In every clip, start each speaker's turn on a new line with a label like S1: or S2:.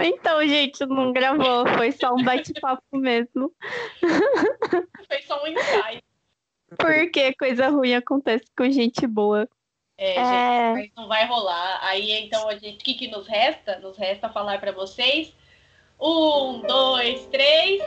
S1: Então, gente, não gravou, foi só um bate-papo mesmo.
S2: Foi só um ensaio.
S1: Porque coisa ruim acontece com gente boa.
S2: É,
S1: É.
S2: gente, mas não vai rolar. Aí então a gente, o que, que nos resta? Nos resta falar pra vocês. Um, dois, três.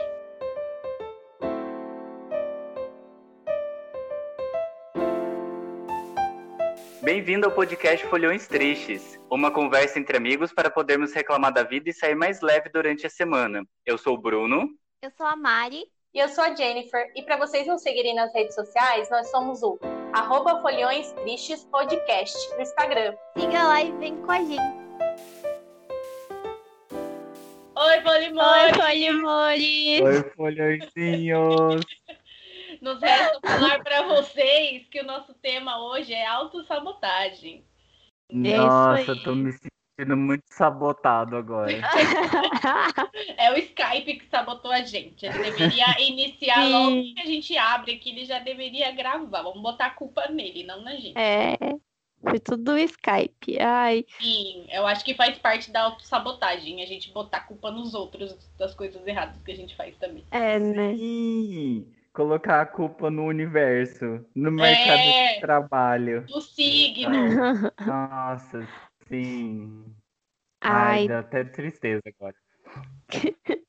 S3: Bem-vindo ao podcast Folhões Tristes, uma conversa entre amigos para podermos reclamar da vida e sair mais leve durante a semana. Eu sou o Bruno.
S4: Eu sou a Mari.
S5: E eu sou a Jennifer. E para vocês nos seguirem nas redes sociais, nós somos o arroba Folhões Tristes Podcast no Instagram.
S4: Siga lá e vem com a gente.
S2: Oi,
S1: Oi,
S2: Polimões!
S1: Polimores!
S3: Oi, folhõezinhos!
S2: Nos resta falar pra vocês que o nosso tema hoje é autossabotagem.
S3: Nossa,
S1: aí.
S3: tô me sentindo muito sabotado agora.
S2: É o Skype que sabotou a gente. Ele deveria iniciar
S1: Sim.
S2: logo que a gente abre aqui, ele já deveria gravar. Vamos botar a culpa nele, não na gente.
S1: É, foi tudo Skype. Ai,
S2: Sim, eu acho que faz parte da autossabotagem, a gente botar a culpa nos outros das coisas erradas que a gente faz também.
S1: é, né?
S3: Sim, colocar a culpa no universo, no mercado
S2: É.
S3: de trabalho.
S2: O signo.
S3: Nossa, sim. Ai,
S1: Ai,
S3: dá até tristeza agora.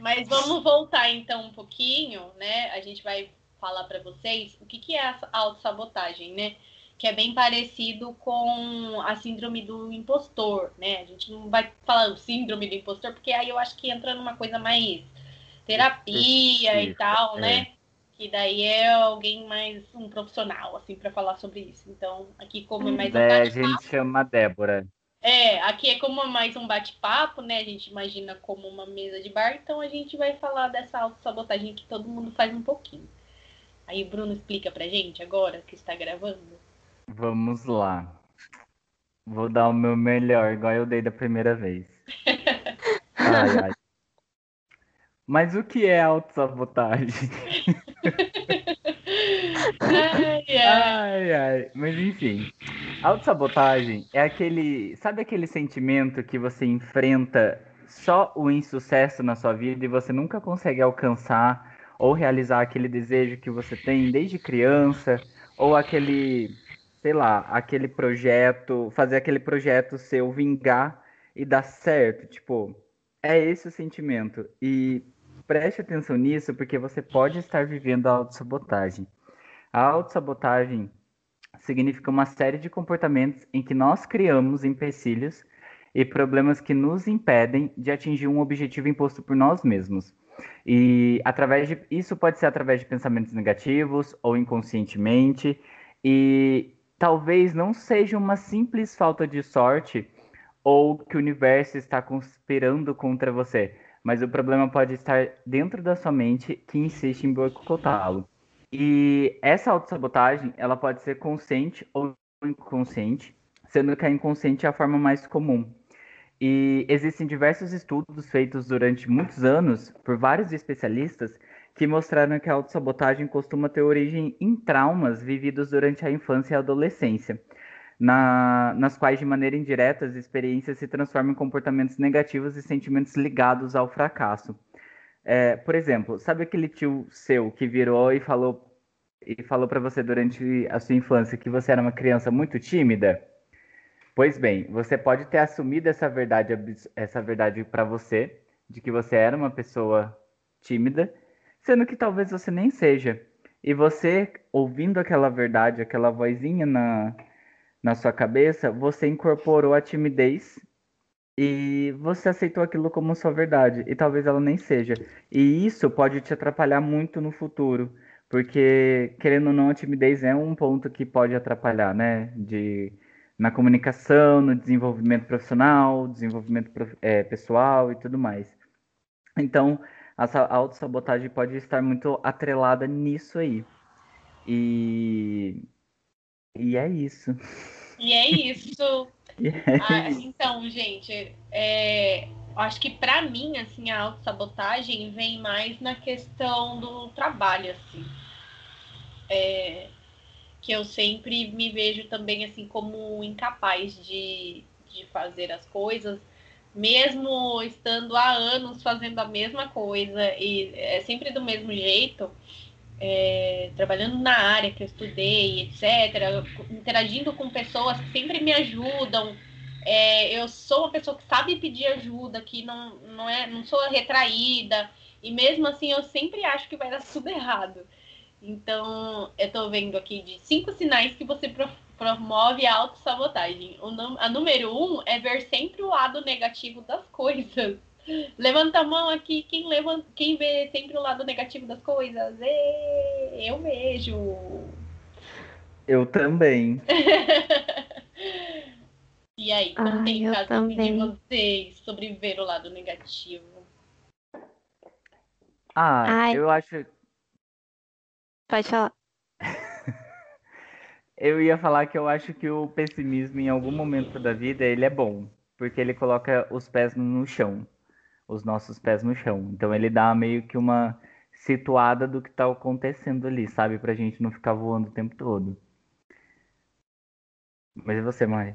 S2: Mas vamos voltar então um pouquinho, né? A gente vai falar para vocês o que, que é a autossabotagem, né? Que é bem parecido com a síndrome do impostor, né? A gente não vai falar o síndrome do impostor, porque aí eu acho que entra numa coisa mais terapia e tal,
S3: é.
S2: Que daí é alguém mais um profissional, assim, para falar sobre isso. Então, aqui como é mais um
S3: É, a gente chama a Débora.
S2: é, aqui é como mais um bate-papo, né? A gente imagina como uma mesa de bar, então a gente vai falar dessa autossabotagem que todo mundo faz um pouquinho. Aí o Bruno explica pra gente agora que está gravando.
S3: Vamos lá. Vou dar o meu melhor, igual eu dei da primeira vez. Ai, ai. Mas o que é autossabotagem?
S2: Ai, ai.
S3: Ai, ai. Mas enfim, autossabotagem é aquele. Sabe aquele sentimento que você enfrenta só o insucesso na sua vida e você nunca consegue alcançar ou realizar aquele desejo que você tem desde criança? Ou aquele, sei lá, aquele projeto, fazer aquele projeto seu vingar e dar certo? Tipo, é esse o sentimento. E preste atenção nisso, porque você pode estar vivendo a autossabotagem. A autossabotagem significa uma série de comportamentos em que nós criamos empecilhos e problemas que nos impedem de atingir um objetivo imposto por nós mesmos. E através de isso pode ser através de pensamentos negativos ou inconscientemente, e talvez não seja uma simples falta de sorte ou que o universo está conspirando contra você, mas o problema pode estar dentro da sua mente que insiste em boicotá-lo. E essa autossabotagem, ela pode ser consciente ou inconsciente, sendo que a inconsciente é a forma mais comum. E existem diversos estudos feitos durante muitos anos por vários especialistas que mostraram que a autossabotagem costuma ter origem em traumas vividos durante a infância e a adolescência, na- nas quais, de maneira indireta, as experiências se transformam em comportamentos negativos e sentimentos ligados ao fracasso. É, por exemplo, sabe aquele tio seu que virou e falou e falou para você durante a sua infância que você era uma criança muito tímida? Pois bem, você pode ter assumido essa verdade, essa verdade para você, de que você era uma pessoa tímida, sendo que talvez você nem seja. E você, ouvindo aquela verdade, aquela vozinha na, na sua cabeça, você incorporou a timidez e você aceitou aquilo como sua verdade. E talvez ela nem seja. E isso pode te atrapalhar muito no futuro. Porque, querendo ou não, a timidez é um ponto que pode atrapalhar, né? De, na comunicação, no desenvolvimento profissional, desenvolvimento eh, pessoal e tudo mais. Então, a autossabotagem pode estar muito atrelada nisso aí. E, e é isso.
S2: E é isso.
S3: É
S2: Ah, então, gente, é, acho que pra mim, assim, a autossabotagem vem mais na questão do trabalho, assim. É, que eu sempre me vejo também, assim, como incapaz de, de fazer as coisas, mesmo estando há anos fazendo a mesma coisa e é sempre do mesmo jeito, é, trabalhando na área que eu estudei, etc., interagindo com pessoas que sempre me ajudam. É, eu sou uma pessoa que sabe pedir ajuda, que não, não, é, não sou retraída, e mesmo assim eu sempre acho que vai dar tudo errado. Então, eu estou vendo aqui de cinco sinais que você promove a autossabotagem. A número um é ver sempre o lado negativo das coisas. Levanta a mão aqui, quem, levanta, quem vê sempre o lado negativo das coisas? E, eu vejo.
S3: Eu também.
S2: e aí, contem Ai, caso de vocês sobre ver o lado negativo.
S3: Ah, Ai. eu acho
S1: Pode falar.
S3: eu ia falar que eu acho que o pessimismo em algum momento da vida ele é bom, porque ele coloca os pés no chão, os nossos pés no chão. Então ele dá meio que uma situada do que está acontecendo ali, sabe, pra gente não ficar voando o tempo todo. Mas e você, Mari?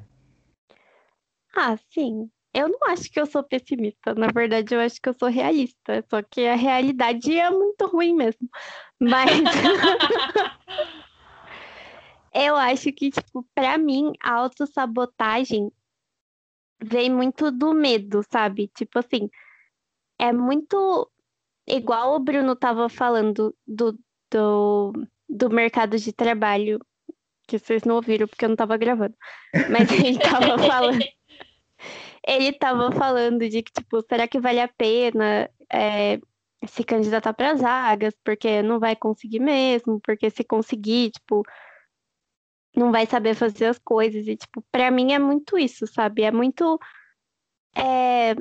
S1: Ah, sim. Eu não acho que eu sou pessimista. Na verdade, eu acho que eu sou realista. Só que a realidade é muito ruim mesmo. Mas eu acho que, tipo, para mim, a autossabotagem vem muito do medo, sabe? Tipo assim, é muito igual o Bruno tava falando do, do, do mercado de trabalho, que vocês não ouviram porque eu não tava gravando. Mas ele tava falando. Ele tava falando de que, tipo, será que vale a pena é, se candidatar para as vagas, porque não vai conseguir mesmo, porque se conseguir, tipo, não vai saber fazer as coisas. E, tipo, para mim é muito isso, sabe? É muito. É...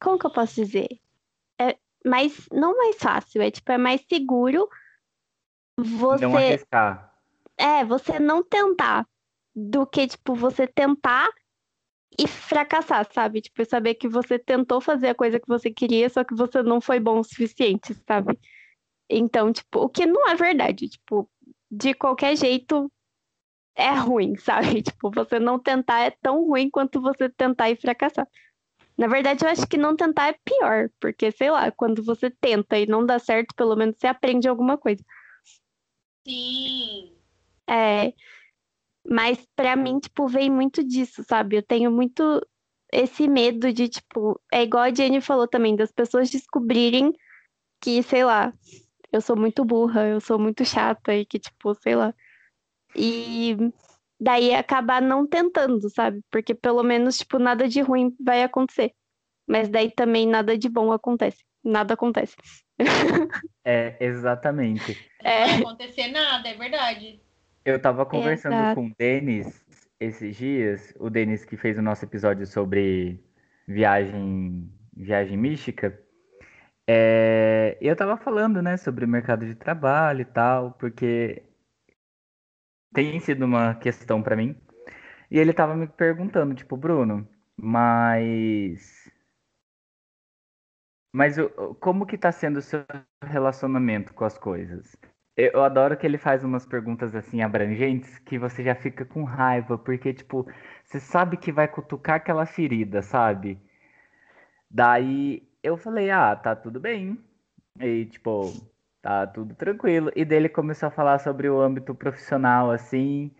S1: Como que eu posso dizer? É mais. Não mais fácil, é tipo, é mais seguro você.
S3: Não arriscar.
S1: É, você não tentar do que, tipo, você tentar e fracassar, sabe? Tipo, saber que você tentou fazer a coisa que você queria, só que você não foi bom o suficiente, sabe? Então, tipo, o que não é verdade, tipo, de qualquer jeito é ruim, sabe? Tipo, você não tentar é tão ruim quanto você tentar e fracassar. Na verdade, eu acho que não tentar é pior, porque, sei lá, quando você tenta e não dá certo, pelo menos você aprende alguma coisa.
S2: Sim.
S1: É, mas para mim, tipo, vem muito disso, sabe? Eu tenho muito esse medo de, tipo, é igual a Jenny falou também, das pessoas descobrirem que, sei lá, eu sou muito burra, eu sou muito chata e que, tipo, sei lá. E daí acabar não tentando, sabe? Porque pelo menos, tipo, nada de ruim vai acontecer. Mas daí também nada de bom acontece. Nada acontece.
S3: É, exatamente.
S2: É. Não vai acontecer nada, é verdade.
S3: Eu tava conversando Exato. com o Denis esses dias, o Denis que fez o nosso episódio sobre viagem, viagem mística. É, eu tava falando, né, sobre o mercado de trabalho e tal, porque tem sido uma questão para mim. E ele tava me perguntando, tipo, Bruno, mas mas como que tá sendo o seu relacionamento com as coisas? Eu adoro que ele faz umas perguntas assim abrangentes que você já fica com raiva, porque, tipo, você sabe que vai cutucar aquela ferida, sabe? Daí eu falei, ah, tá tudo bem. E, tipo, tá tudo tranquilo. E dele começou a falar sobre o âmbito profissional, assim,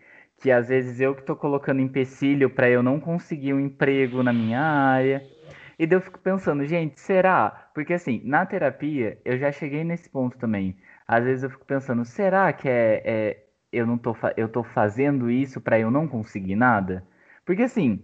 S3: que às vezes eu que tô colocando empecilho para eu não conseguir um emprego na minha área. E daí eu fico pensando, gente, será? Porque assim, na terapia eu já cheguei nesse ponto também às vezes eu fico pensando, será que é, é eu não tô, eu tô fazendo isso para eu não conseguir nada? Porque assim,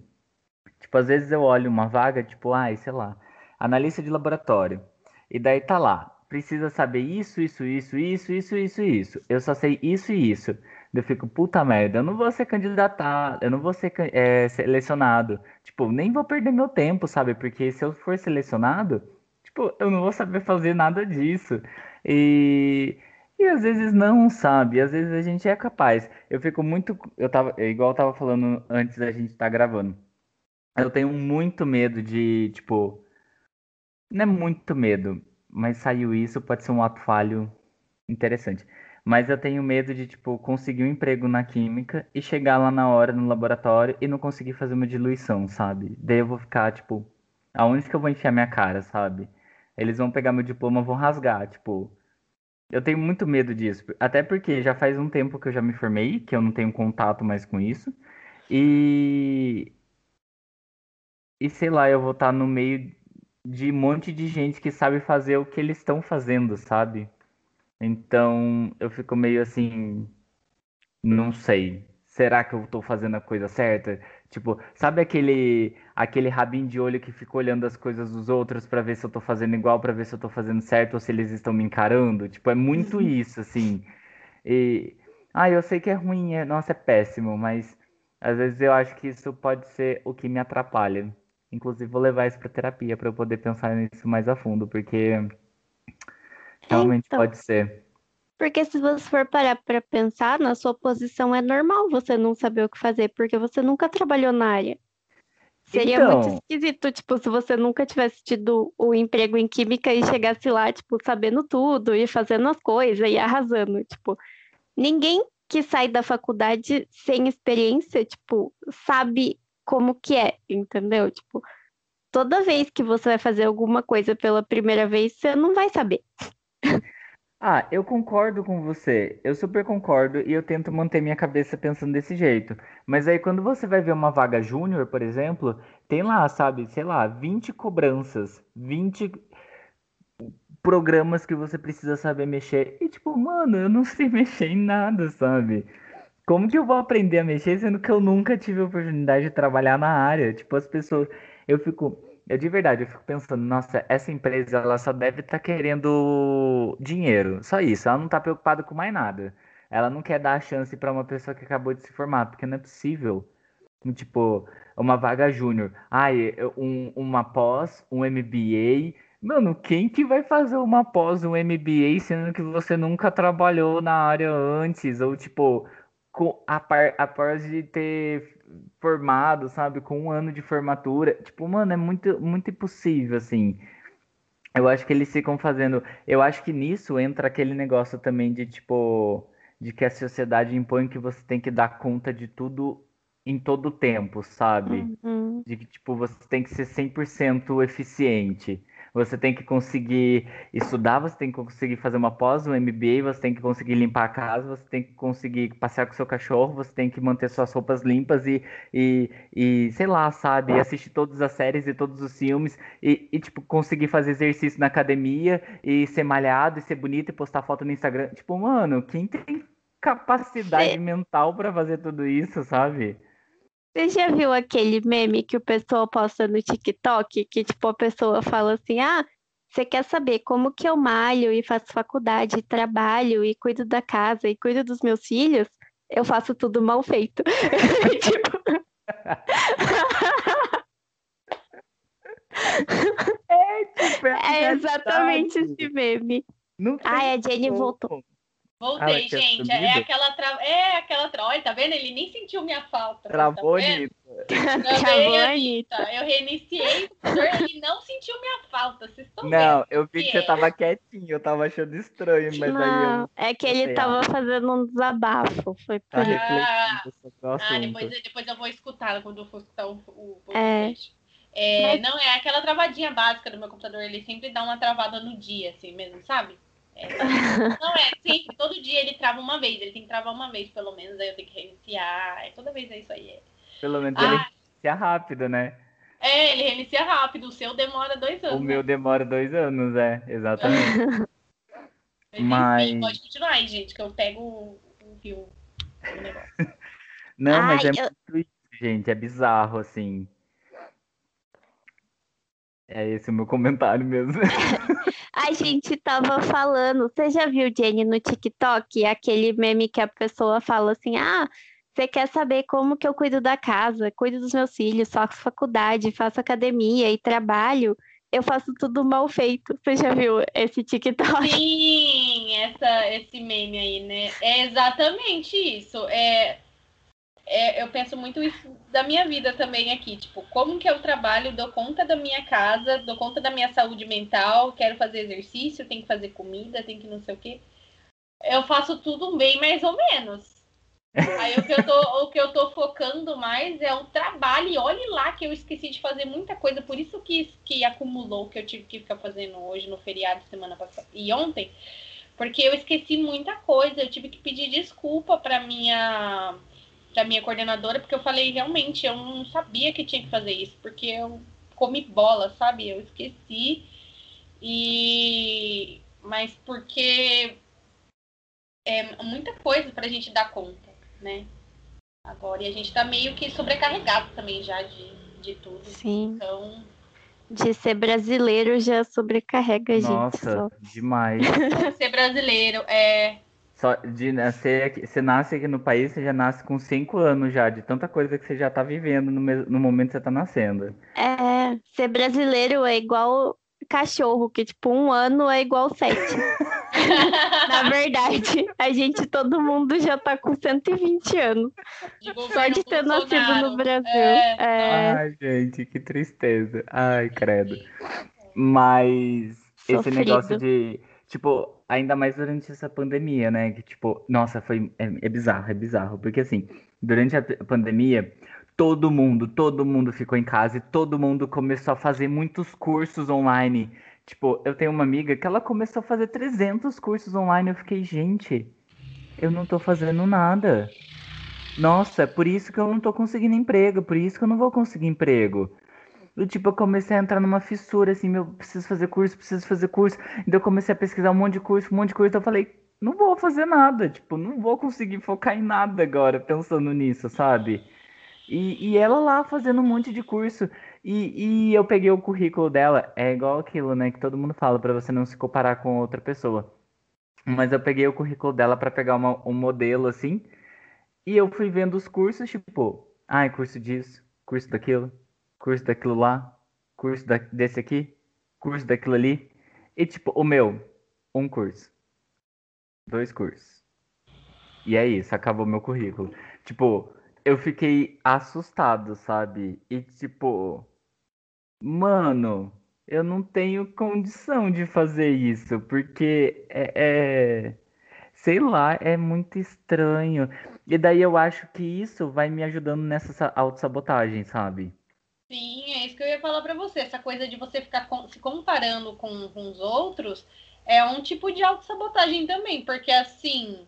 S3: tipo, às vezes eu olho uma vaga, tipo, ai, sei lá, analista de laboratório. E daí tá lá, precisa saber isso, isso, isso, isso, isso, isso, isso. Eu só sei isso e isso. Eu fico, puta merda, eu não vou ser candidatado, eu não vou ser é, selecionado. Tipo, nem vou perder meu tempo, sabe? Porque se eu for selecionado, tipo, eu não vou saber fazer nada disso. E, e às vezes não, sabe? Às vezes a gente é capaz. Eu fico muito. Eu tava, igual eu tava falando antes da gente estar tá gravando. Eu tenho muito medo de, tipo. Não é muito medo, mas saiu isso, pode ser um ato falho interessante. Mas eu tenho medo de, tipo, conseguir um emprego na química e chegar lá na hora no laboratório e não conseguir fazer uma diluição, sabe? Daí eu vou ficar, tipo, Aonde que eu vou enfiar minha cara, sabe? Eles vão pegar meu diploma, vão rasgar, tipo. Eu tenho muito medo disso, até porque já faz um tempo que eu já me formei, que eu não tenho contato mais com isso. E e sei lá, eu vou estar no meio de um monte de gente que sabe fazer o que eles estão fazendo, sabe? Então eu fico meio assim, não sei. Será que eu tô fazendo a coisa certa? Tipo, sabe aquele aquele rabinho de olho que fica olhando as coisas dos outros para ver se eu tô fazendo igual, para ver se eu tô fazendo certo ou se eles estão me encarando? Tipo, é muito
S1: Uhum.
S3: isso, assim. E ah, eu sei que é ruim, é... nossa, é péssimo, mas às vezes eu acho que isso pode ser o que me atrapalha. Inclusive, vou levar isso pra terapia para eu poder pensar nisso mais a fundo, porque realmente
S1: então.
S3: pode ser.
S1: Porque se você for parar pra pensar, na sua posição é normal você não saber o que fazer, porque você nunca trabalhou na área. Seria muito
S3: Então,
S1: esquisito, tipo, se você nunca tivesse tido o emprego em química e chegasse lá, tipo, sabendo tudo e fazendo as coisas e arrasando. Tipo, ninguém que sai da faculdade sem experiência, tipo, sabe como que é, entendeu? Tipo, toda vez que você vai fazer alguma coisa pela primeira vez, você não vai saber.
S3: Ah, eu concordo com você. Eu super concordo e eu tento manter minha cabeça pensando desse jeito. Mas aí quando você vai ver uma vaga júnior, por exemplo, tem lá, sabe, sei lá, 20 cobranças, 20 programas que você precisa saber mexer. E tipo, mano, eu não sei mexer em nada, sabe? Como que eu vou aprender a mexer sendo que eu nunca tive a oportunidade de trabalhar na área? Tipo, as pessoas, eu fico, eu de verdade, eu fico pensando, nossa, essa empresa ela só deve estar querendo dinheiro, só isso. Ela não tá preocupada com mais nada. Ela não quer dar a chance para uma pessoa que acabou de se formar, porque não é possível. Tipo, uma vaga júnior. Ai, um, uma pós, um MBA. Mano, quem que vai fazer uma pós, um MBA, sendo que você nunca trabalhou na área antes? Ou, tipo, com, a par, após de ter formado, sabe, com um ano de formatura. Tipo, mano, é muito, muito impossível, assim. Eu acho que eles ficam fazendo. Eu acho que nisso entra aquele negócio também de, tipo, de que a sociedade impõe que você tem que dar conta de tudo em todo o tempo, sabe?
S1: Uhum.
S3: De que, tipo, você tem que ser 100% eficiente. Você tem que conseguir estudar, você tem que conseguir fazer uma pós, um MBA, você tem que conseguir limpar a casa, você tem que conseguir passear com seu cachorro, você tem que manter suas roupas limpas e, e, e sei lá, sabe? Assistir todas as séries e todos os filmes e, e, tipo, conseguir fazer exercício na academia e ser malhado e ser bonito e postar foto no Instagram. Tipo, mano, quem tem capacidade
S1: Cê-
S3: mental pra fazer tudo isso, sabe?
S1: Você já viu aquele meme que o pessoal posta no TikTok? Que, tipo, a pessoa fala assim: Ah, você quer saber como que eu malho e faço faculdade, trabalho e cuido da casa e cuido dos meus filhos? Eu faço tudo mal feito. Tipo,
S3: Tipo, a
S1: é exatamente esse meme.
S3: Não
S1: Ai, a Jenny voltou.
S2: Voltei,
S3: tinha
S2: gente. É aquela tra... É aquela tra... Olha, tá vendo? Ele nem sentiu minha falta.
S3: Travou,
S2: tá?
S3: Anitta.
S1: Travou, Anitta.
S2: Anitta. Eu reiniciei o computador, ele não sentiu minha falta. Vocês estão
S3: Não, eu vi que
S2: que
S3: você
S2: é?
S3: tava quietinho, eu tava achando estranho, mas aí
S1: Não,
S3: eu
S1: é que ele
S3: sei,
S1: tava fazendo um desabafo. Foi por
S3: tá
S1: isso.
S2: Ah,
S3: assunto.
S2: depois, depois eu vou escutar quando eu for escutar o, o
S1: É.
S2: podcast. É,
S1: Mas-
S2: Não, é aquela travadinha básica do meu computador. Ele sempre dá uma travada no dia, assim mesmo, sabe? É, não é, sempre, todo dia ele trava uma vez. Ele tem que travar uma vez, pelo menos. Aí eu tenho que reiniciar. É, toda vez é isso aí. É,
S3: Pelo menos
S2: Ah.
S3: ele inicia rápido, né?
S2: É, ele reinicia rápido. O seu demora dois anos.
S3: O meu demora dois anos, é, exatamente.
S2: Mas,
S3: Mas-
S2: enfim, pode continuar aí, gente, que eu pego o, o fio do negócio.
S3: Não, mas
S1: Ai,
S3: é
S1: eu-
S3: muito isso, gente, é bizarro, assim. É esse o meu comentário mesmo.
S1: A gente tava falando, você já viu, Jenny, no TikTok, aquele meme que a pessoa fala assim: Ah, você quer saber como que eu cuido da casa, cuido dos meus filhos, faço faculdade, faço academia e trabalho, eu faço tudo mal feito. Você já viu esse TikTok?
S2: Sim, essa, esse meme aí, né? É exatamente isso. É, é, eu penso muito isso da minha vida também aqui. Tipo, como que eu trabalho, dou conta da minha casa, dou conta da minha saúde mental, quero fazer exercício, tenho que fazer comida, tenho que não sei o quê. Eu faço tudo bem mais ou menos. Aí o que, eu tô, o que eu tô focando mais é o trabalho. E olhe lá que eu esqueci de fazer muita coisa, por isso que, que acumulou que eu tive que ficar fazendo hoje no feriado semana passada e ontem. Porque eu esqueci muita coisa, eu tive que pedir desculpa para minha para minha coordenadora, porque eu falei realmente, eu não sabia que tinha que fazer isso, porque eu comi bola, sabe? Eu esqueci. E mas porque é muita coisa para a gente dar conta, né? Agora, e a gente está meio que sobrecarregado também já de, de tudo.
S1: Sim.
S2: Então.
S1: De ser brasileiro já sobrecarrega a gente.
S3: Nossa,
S1: Só.
S3: demais.
S2: ser brasileiro é.
S3: Só de nascer aqui, você nasce aqui no país, você já nasce com cinco anos já, de tanta coisa que você já tá vivendo no, no momento que você tá nascendo.
S1: É, ser brasileiro é igual cachorro, que tipo, um ano é igual sete. Na verdade, a gente, todo mundo já tá com 120 anos.
S2: de
S1: Só de ter nascido
S2: Bolsonaro.
S1: no Brasil.
S2: É,
S1: É,
S3: Ai, gente, que tristeza. Ai, credo. Mas esse
S1: Sofrido.
S3: negócio de, tipo, ainda mais durante essa pandemia, né? Que, tipo, nossa, foi. É, é bizarro, é bizarro. Porque, assim, durante a pandemia, todo mundo, todo mundo ficou em casa e todo mundo começou a fazer muitos cursos online. Tipo, eu tenho uma amiga que ela começou a fazer 300 cursos online. Eu fiquei, gente, eu não tô fazendo nada. Nossa, por isso que eu não tô conseguindo emprego, por isso que eu não vou conseguir emprego. Eu, tipo, eu comecei a entrar numa fissura, assim, meu, preciso fazer curso, preciso fazer curso. Então eu comecei a pesquisar um monte de curso, um monte de curso. Então eu falei, não vou fazer nada, tipo, não vou conseguir focar em nada agora, pensando nisso, sabe? E, e ela lá fazendo um monte de curso. E, e eu peguei o currículo dela, é igual aquilo, né, que todo mundo fala pra você não se comparar com outra pessoa. Mas eu peguei o currículo dela pra pegar uma- um modelo, assim, e eu fui vendo os cursos, tipo, ai, curso disso, curso daquilo, curso daquilo lá, curso da- desse aqui, curso daquilo ali. E tipo, o meu, um curso. Dois cursos. E é isso, acabou meu currículo. Tipo, eu fiquei assustado, sabe? E tipo, mano, eu não tenho condição de fazer isso, porque é, é- sei lá, é muito estranho. E daí eu acho que isso vai me ajudando nessa sa- autossabotagem, sabe?
S2: Sim, é isso que eu ia falar pra você. Essa coisa de você ficar se comparando com, com os outros é um tipo de autossabotagem também, porque assim,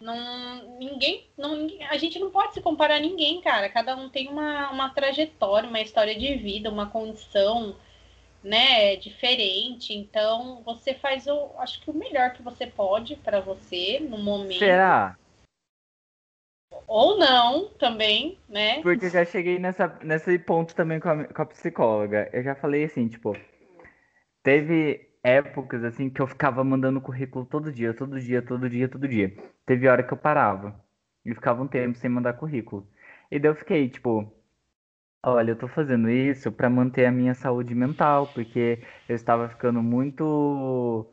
S2: não, ninguém, não, a gente não pode se comparar a ninguém, cara. Cada um tem uma, uma trajetória, uma história de vida, uma condição, né, diferente. Então, você faz o, acho que o melhor que você pode pra você no momento,
S3: Será?
S2: Ou não, também, né?
S3: Porque eu já cheguei nessa, nesse ponto também com a, com a psicóloga. Eu já falei assim, tipo, teve épocas assim que eu ficava mandando currículo todo dia, todo dia, todo dia, todo dia. Teve hora que eu parava e ficava um tempo sem mandar currículo. E daí eu fiquei, tipo, olha, eu tô fazendo isso pra manter a minha saúde mental, porque eu estava ficando muito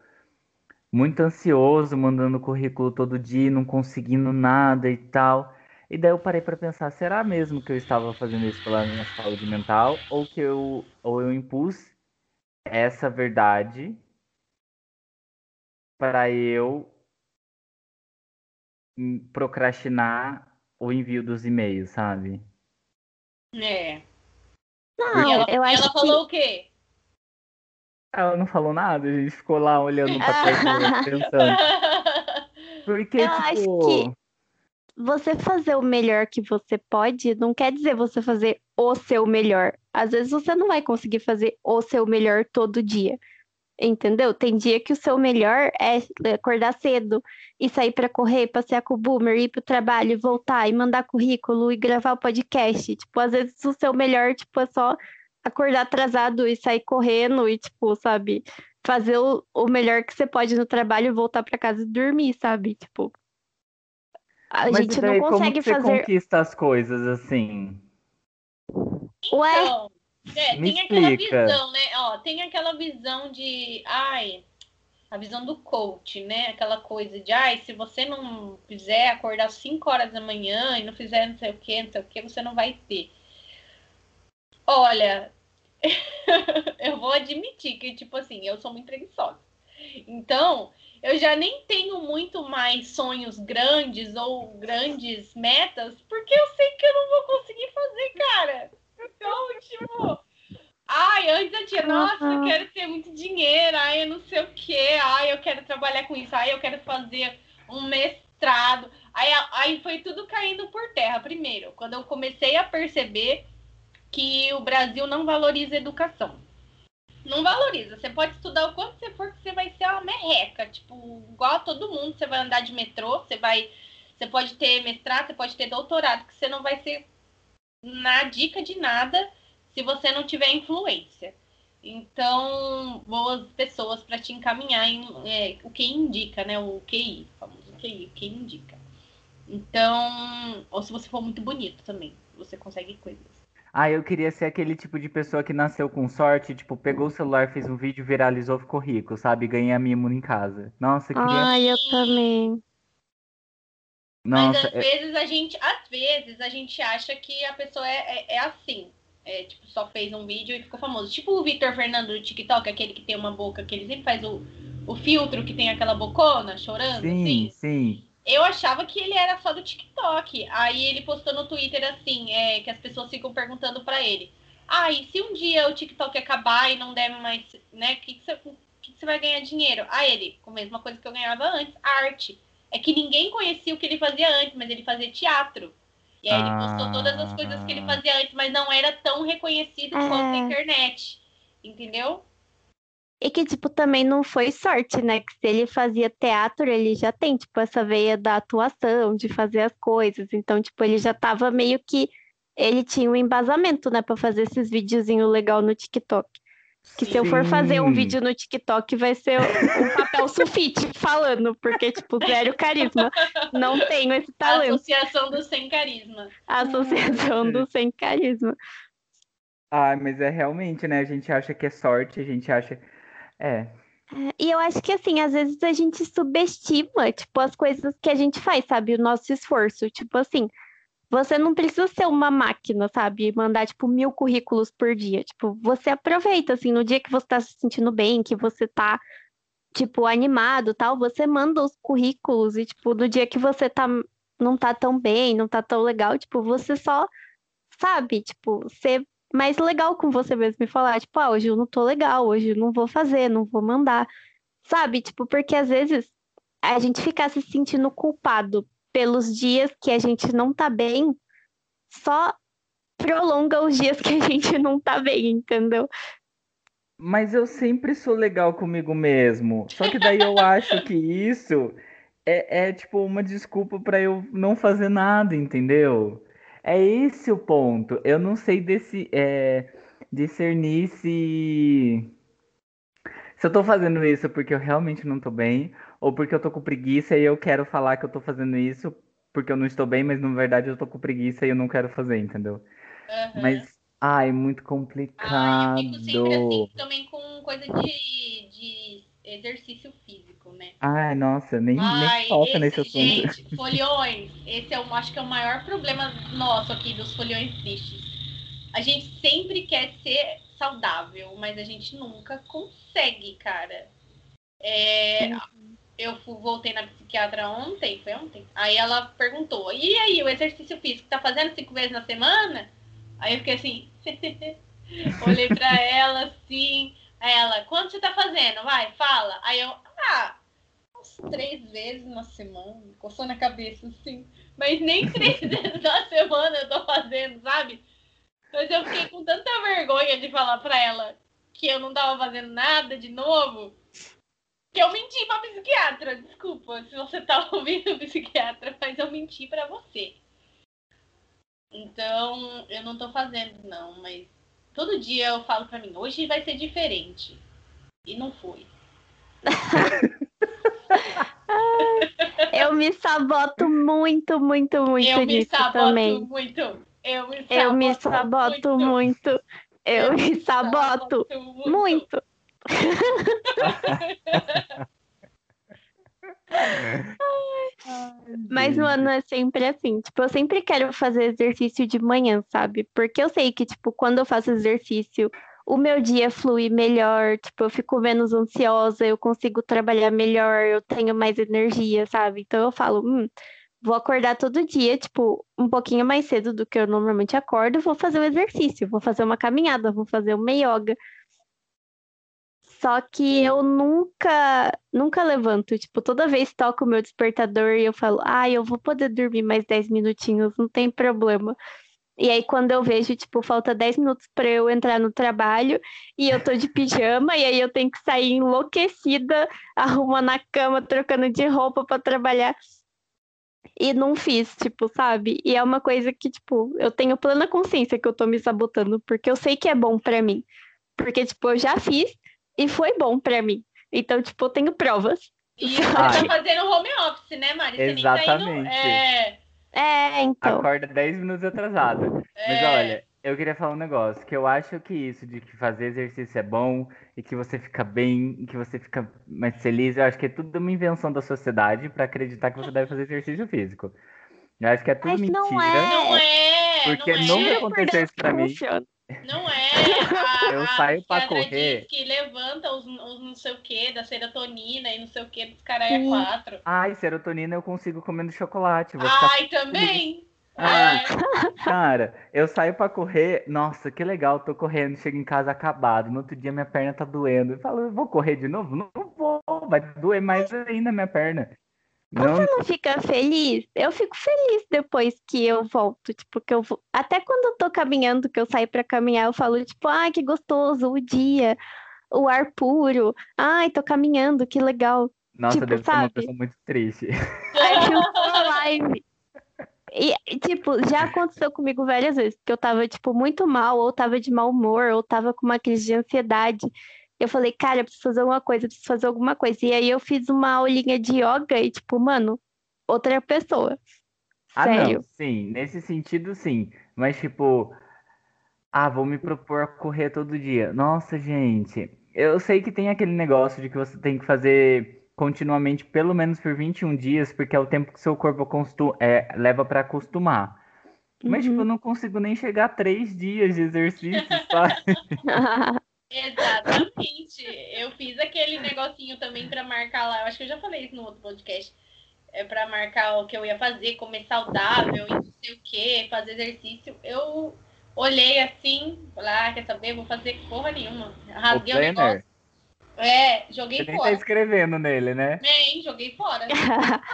S3: muito ansioso, mandando currículo todo dia, não conseguindo nada e tal. E daí eu parei pra pensar, será mesmo que eu estava fazendo isso pela minha saúde mental ou que eu ou eu impus essa verdade para eu procrastinar o envio dos e-mails, sabe?
S2: É.
S1: Não,
S2: E ela,
S1: eu acho
S2: ela
S1: que
S2: falou o quê?
S3: Ela não falou nada, a gente ficou lá olhando pra coisa, pensando. Porque,
S1: Eu acho
S3: tipo,
S1: que- você fazer o melhor que você pode não quer dizer você fazer o seu melhor. Às vezes você não vai conseguir fazer o seu melhor todo dia. Entendeu? Tem dia que o seu melhor é acordar cedo e sair pra correr, passear com o boomer, ir pro trabalho, e voltar e mandar currículo e gravar o podcast. Tipo, às vezes o seu melhor, tipo, é só acordar atrasado e sair correndo e, tipo, sabe, fazer o, o melhor que você pode no trabalho, voltar pra casa e dormir, sabe? Tipo, a
S3: mas
S1: gente
S3: e daí,
S1: não
S3: como
S1: consegue
S3: que você
S1: fazer.
S3: conquista as coisas assim?
S1: Ué,
S2: Então, é,
S3: Me
S2: tem aquela
S3: explica.
S2: visão, né? Ó, tem aquela visão de, ai, a visão do coach, né? Aquela coisa de, ai, se você não fizer acordar às 5 horas da manhã e não fizer não sei o que, não sei o que, você não vai ter. Olha, eu vou admitir que, tipo assim, eu sou muito preguiçosa. Então, eu já nem tenho muito mais sonhos grandes ou grandes metas, porque eu sei que eu não vou conseguir fazer, cara. Então, tipo, ai, antes eu tinha, nossa, eu quero ter muito dinheiro, ai, eu não sei o quê, ai, eu quero trabalhar com isso, ai, eu quero fazer um mestrado. Aí, aí foi tudo caindo por terra. Primeiro, quando eu comecei a perceber que o Brasil não valoriza educação não valoriza. Você pode estudar o quanto você for, que você vai ser uma merreca. Tipo, igual a todo mundo, você vai andar de metrô, você vai. Você pode ter mestrado, você pode ter doutorado, que você não vai ser na dica de nada se você não tiver influência. Então, boas pessoas para te encaminhar em é, o que indica, né? O QI, famoso QI, o que indica. Então, ou se você for muito bonito também, você consegue coisas.
S3: Ah, eu queria ser aquele tipo de pessoa que nasceu com sorte, tipo, pegou o celular, fez um vídeo, viralizou, ficou rico, sabe? Ganhei mimo em casa. Nossa, eu queria.
S1: Ai, eu também.
S2: Nossa, Mas às é... vezes a gente, às vezes a gente acha que a pessoa é, é, é assim. É, tipo, só fez um vídeo e ficou famoso. Tipo o Vitor Fernando do TikTok, aquele que tem uma boca, que ele sempre faz o, o filtro que tem aquela bocona chorando.
S3: Sim,
S2: assim.
S3: sim.
S2: Eu achava que ele era só do TikTok. Aí ele postou no Twitter assim, é, que as pessoas ficam perguntando para ele. Ah, e se um dia o TikTok acabar e não der mais, né? O que, que, você, que, que você vai ganhar dinheiro? Ah, ele, com a mesma coisa que eu ganhava antes, arte. É que ninguém conhecia o que ele fazia antes, mas ele fazia teatro. E aí ele postou todas as coisas que ele ah. fazia antes, mas não era tão reconhecido quanto a é. internet. Entendeu?
S1: E que, tipo, também não foi sorte, né? Que se ele fazia teatro, ele já tem, tipo, essa veia da atuação, de fazer as coisas. Então, tipo, ele já tava meio que. Ele tinha um embasamento, né, pra fazer esses videozinhos legal no TikTok. Que se eu for fazer um vídeo no TikTok, vai ser um papel sulfite falando, porque, tipo, zero carisma. Não tenho esse talento.
S2: Associação do sem carisma.
S1: Associação do sem carisma.
S3: Ah, mas é realmente, né? A gente acha que é sorte, a gente acha é. é.
S1: E eu acho que assim, às vezes a gente subestima, tipo, as coisas que a gente faz, sabe? O nosso esforço. Tipo assim, você não precisa ser uma máquina, sabe? Mandar, tipo, mil currículos por dia. Tipo, você aproveita, assim, no dia que você tá se sentindo bem, que você tá, tipo, animado tal, você manda os currículos e, tipo, no dia que você tá, não tá tão bem, não tá tão legal, tipo, você só, sabe? Tipo, você mais legal com você mesmo e falar, tipo, ah, hoje eu não tô legal, hoje eu não vou fazer, não vou mandar. Sabe? Tipo, porque às vezes a gente ficar se sentindo culpado pelos dias que a gente não tá bem, só prolonga os dias que a gente não tá bem, entendeu?
S3: Mas eu sempre sou legal comigo mesmo. Só que daí eu acho que isso é, é tipo uma desculpa para eu não fazer nada, entendeu? É esse o ponto. Eu não sei desse, é, discernir se. Se eu tô fazendo isso porque eu realmente não tô bem, ou porque eu tô com preguiça e eu quero falar que eu tô fazendo isso porque eu não estou bem, mas na verdade eu tô com preguiça e eu não quero fazer, entendeu? Uhum. Mas, ai, muito complicado. Ai,
S2: eu fico sempre assim também com coisa de, de exercício físico, né?
S3: Ai, nossa, nem, Ai, nem toca nesse assunto.
S2: Gente, foliões, esse é o, acho que é o maior problema nosso aqui dos foliões tristes. A gente sempre quer ser saudável, mas a gente nunca consegue, cara. É, eu voltei na psiquiatra ontem, foi ontem. Aí ela perguntou: e aí, o exercício físico tá fazendo cinco vezes na semana? Aí eu fiquei assim, olhei pra ela assim. Ela, quanto você tá fazendo? Vai, fala. Aí eu, ah, uns três vezes na semana, coçando a cabeça assim. Mas nem três vezes na semana eu tô fazendo, sabe? Mas eu fiquei com tanta vergonha de falar pra ela que eu não tava fazendo nada de novo, que eu menti pra psiquiatra. Desculpa se você tá ouvindo psiquiatra, mas eu menti pra você. Então, eu não tô fazendo, não, mas Todo dia eu falo para mim, hoje vai ser diferente. E não foi.
S1: eu me saboto muito, muito, muito eu me saboto também.
S2: Muito. Eu me saboto,
S1: eu me saboto muito. muito. Eu, eu me saboto, saboto muito. muito. Mas, mano, é sempre assim. Tipo, eu sempre quero fazer exercício de manhã, sabe? Porque eu sei que, tipo, quando eu faço exercício o meu dia flui melhor, tipo, eu fico menos ansiosa, eu consigo trabalhar melhor, eu tenho mais energia, sabe? Então eu falo, hum, vou acordar todo dia, tipo, um pouquinho mais cedo do que eu normalmente acordo, vou fazer um exercício, vou fazer uma caminhada, vou fazer uma yoga. Só que eu nunca, nunca levanto. Tipo, toda vez toco o meu despertador e eu falo, ah, eu vou poder dormir mais 10 minutinhos, não tem problema. E aí, quando eu vejo, tipo, falta 10 minutos para eu entrar no trabalho e eu tô de pijama, e aí eu tenho que sair enlouquecida, arrumando a cama, trocando de roupa para trabalhar. E não fiz, tipo, sabe? E é uma coisa que, tipo, eu tenho plena consciência que eu tô me sabotando, porque eu sei que é bom para mim. Porque, tipo, eu já fiz e foi bom para mim. Então, tipo, eu tenho provas.
S2: E você tá fazendo home office, né, Mari? Você
S3: Exatamente.
S2: nem tá indo. É...
S1: É, então.
S3: Acorda 10 minutos atrasado.
S2: É.
S3: Mas olha, eu queria falar um negócio, que eu acho que isso de que fazer exercício é bom e que você fica bem, e que você fica mais feliz, eu acho que é tudo uma invenção da sociedade para acreditar que você deve fazer exercício físico. Eu acho que é tudo
S1: Mas
S3: mentira.
S1: não é.
S2: Não é.
S3: Porque
S2: não é.
S3: nunca
S1: Juro
S3: aconteceu isso pra mim.
S1: funciona.
S2: Não é. A,
S3: Eu saio
S2: psiquiatra
S3: correr.
S2: que levanta os, os não sei o que, da serotonina e não sei o que dos caras
S1: Sim.
S2: quatro.
S3: Ai, serotonina eu consigo comendo chocolate. Vou ficar...
S2: Ai, também.
S3: Ah,
S2: É.
S3: Cara, eu saio pra correr, nossa, que legal, tô correndo, chego em casa acabado, no outro dia minha perna tá doendo. Eu falo, eu vou correr de novo? Não vou, vai doer mais ainda minha perna. Não,
S1: Você não fica feliz? Eu fico feliz depois que eu volto, tipo, que eu vou... Até quando eu tô caminhando, que eu saio pra caminhar, eu falo, tipo, ai, que gostoso o dia, o ar puro. Ai, tô caminhando, que legal.
S3: nossa,
S1: tipo,
S3: deve ser uma
S1: sabe?
S3: pessoa muito triste.
S1: Aí eu tô na live. E, tipo, já aconteceu comigo várias vezes, que eu tava, tipo, muito mal, ou tava de mau humor, ou tava com uma crise de ansiedade. Eu falei, cara, eu preciso fazer alguma coisa, eu preciso fazer alguma coisa. E aí eu fiz uma aulinha de yoga e, tipo, mano, outra pessoa.
S3: Ah,
S1: Sério.
S3: não, sim, nesse sentido, sim. Mas, tipo, ah, vou me propor a correr todo dia. Nossa, gente, eu sei que tem aquele negócio de que você tem que fazer continuamente pelo menos por 21 dias, porque é o tempo que seu corpo é, leva pra acostumar. Mas, tipo, eu
S1: Uhum.
S3: não consigo nem chegar a três dias de exercício, sabe?
S2: Exatamente. Eu fiz aquele negocinho também pra marcar lá. Eu acho que eu já falei isso no outro podcast. É pra marcar o que eu ia fazer, comer saudável e não sei o que, fazer exercício. Eu olhei assim, falei, ah, quer saber? Vou fazer porra nenhuma.
S3: O
S2: Rasguei o
S3: planner,
S2: negócio. É, joguei
S3: você nem tá
S2: fora.
S3: escrevendo nele, né?
S2: Nem, joguei fora.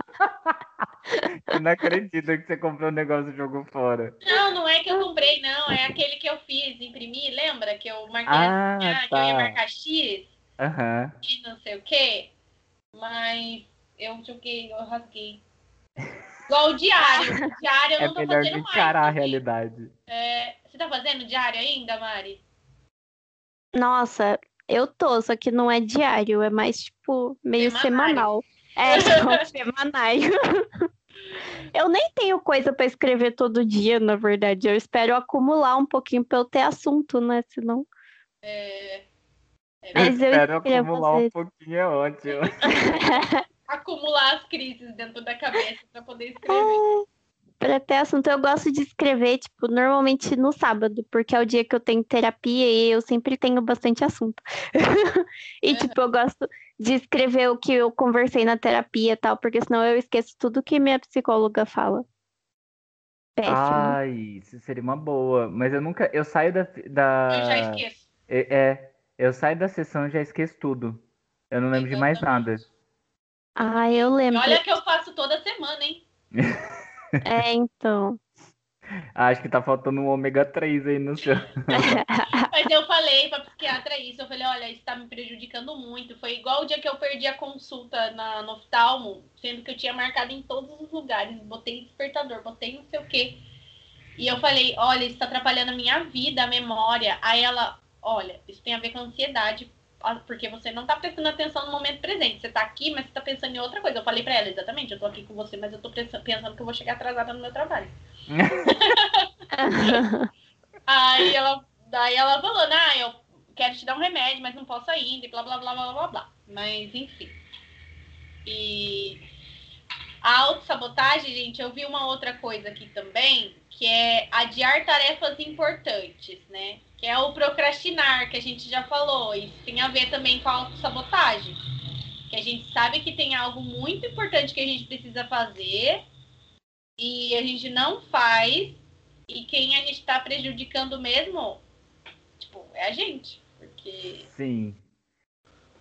S3: Eu não acredito que você comprou um negócio e jogou fora.
S2: Não, não é que eu comprei, não. É aquele que eu fiz, imprimi. Lembra que eu marquei
S3: Ah,
S2: assim, que eu ia
S3: tá.
S2: marcar X
S3: Aham.
S2: e não sei o quê. Mas eu joguei, eu rasguei. Igual o diário. O diário eu
S3: É
S2: não tô
S3: melhor
S2: fazendo mais.
S3: encarar a
S2: também.
S3: realidade.
S2: É, você tá fazendo diário ainda, Mari?
S1: Nossa, eu tô, só que não é diário, é mais, tipo, meio
S2: Semanário.
S1: semanal. É, tipo, semanais. Eu nem tenho coisa pra escrever todo dia, na verdade. Eu espero acumular um pouquinho pra eu ter assunto, né? Senão.
S2: É, é,
S1: Mas eu
S3: Espero acumular um
S1: fazer.
S3: pouquinho, é ótimo.
S2: acumular as crises dentro da cabeça pra poder escrever.
S1: Pra ter assunto, eu gosto de escrever, tipo, normalmente no sábado, porque é o dia que eu tenho terapia e eu sempre tenho bastante assunto. E,
S2: Uhum.
S1: tipo, eu gosto de escrever o que eu conversei na terapia e tal, porque senão eu esqueço tudo que minha psicóloga fala. Péssimo.
S3: Ai, isso seria uma boa. Mas eu nunca. Eu saio da. da...
S2: Eu já esqueço.
S3: É, é, eu saio da sessão e já esqueço tudo. Eu não lembro de mais nada.
S1: Ah, eu
S2: E
S1: lembro.
S2: olha que eu faço toda semana, hein?
S1: É, então.
S3: Acho que tá faltando um ômega 3 aí no seu.
S2: Mas eu falei pra psiquiatra isso, eu falei, olha, isso tá me prejudicando muito. Foi igual o dia que eu perdi a consulta na, no oftalmo, sendo que eu tinha marcado em todos os lugares, botei despertador, botei não sei o quê. E eu falei, olha, isso tá atrapalhando a minha vida, a memória. Aí ela, olha, isso tem a ver com ansiedade, ah, porque você não tá prestando atenção no momento presente. Você tá aqui, mas você tá pensando em outra coisa. Eu falei pra ela, exatamente, eu tô aqui com você, mas eu tô pensa- pensando que eu vou chegar atrasada no meu trabalho. Aí ela, daí ela falou, ah, eu quero te dar um remédio, mas não posso ainda, e blá blá blá blá blá blá. Mas enfim. E a autossabotagem, gente, eu vi uma outra coisa aqui também, que é adiar tarefas importantes, né? Que é o procrastinar, que a gente já falou. Isso tem a ver também com a autossabotagem. Que a gente sabe que tem algo muito importante que a gente precisa fazer e a gente não faz. E quem a gente está prejudicando mesmo, tipo, é a gente. Porque.
S3: Sim.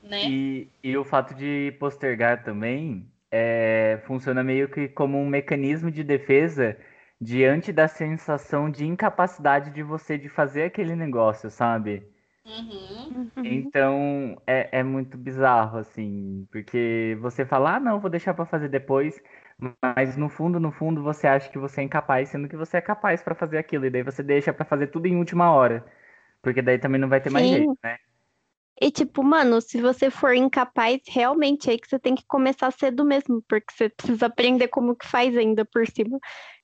S2: Né?
S3: E, e o fato de postergar também é, funciona meio que como um mecanismo de defesa diante da sensação de incapacidade de você de fazer aquele negócio, sabe?
S2: Uhum.
S3: Então é, é muito bizarro, assim, porque você fala, ah, não, vou deixar pra fazer depois, mas no fundo, no fundo, você acha que você é incapaz, sendo que você é capaz pra fazer aquilo, e daí você deixa pra fazer tudo em última hora, porque daí também não vai ter mais
S1: Sim.
S3: jeito, né?
S1: E tipo, mano, se você for incapaz, realmente é que você tem que começar cedo mesmo, porque você precisa aprender como que faz ainda por cima.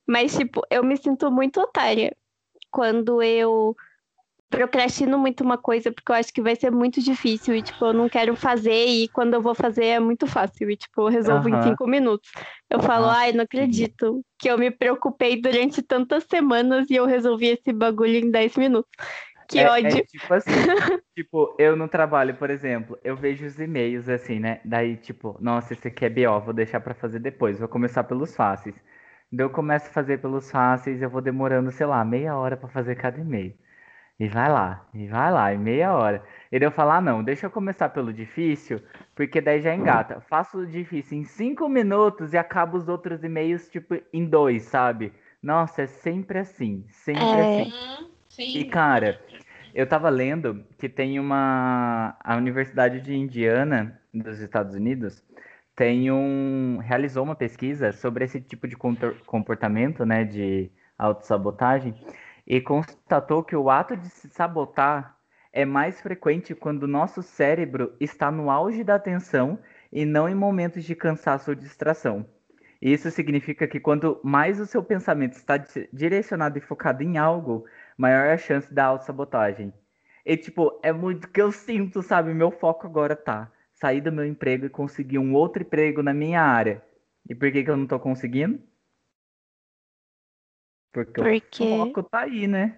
S1: Mas, tipo, eu me sinto muito otária quando eu procrastino muito uma coisa, porque eu acho que vai ser muito difícil e, tipo, eu não quero fazer e quando eu vou fazer é muito fácil e, tipo, eu resolvo em cinco minutos. Eu falo, ai, não acredito que eu me preocupei durante tantas semanas e eu resolvi esse bagulho em 10 minutos. Que
S3: É- é
S1: ódio.
S3: tipo assim, tipo, eu no trabalho, por exemplo, eu vejo os e-mails assim, né? Daí, tipo, nossa, esse aqui é BO, vou deixar pra fazer depois, vou começar pelos fáceis. Daí eu começo a fazer pelos fáceis, eu vou demorando, sei lá, meia hora pra fazer cada e-mail. E vai lá, e vai lá, e meia hora. E daí eu falo, ah, não, deixa eu começar pelo difícil, porque daí já engata. Faço o difícil em cinco minutos e acabo os outros e-mails, tipo, em dois, sabe? Nossa, é sempre assim, sempre
S1: É.
S3: assim.
S2: Uhum.
S3: E,
S2: Sim.
S3: cara, eu tava lendo que tem uma. A Universidade de Indiana, dos Estados Unidos, tem um. realizou uma pesquisa sobre esse tipo de comportamento, né, de autossabotagem, e constatou que o ato de se sabotar é mais frequente quando o nosso cérebro está no auge da atenção e não em momentos de cansaço ou distração. Isso significa que quanto mais o seu pensamento está di- direcionado e focado em algo, maior é a chance da autossabotagem. E, tipo, é muito que eu sinto, sabe? Meu foco agora tá sair do meu emprego e conseguir um outro emprego na minha área. E por que que eu não tô conseguindo? Porque,
S1: Porque-
S3: o foco tá aí, né?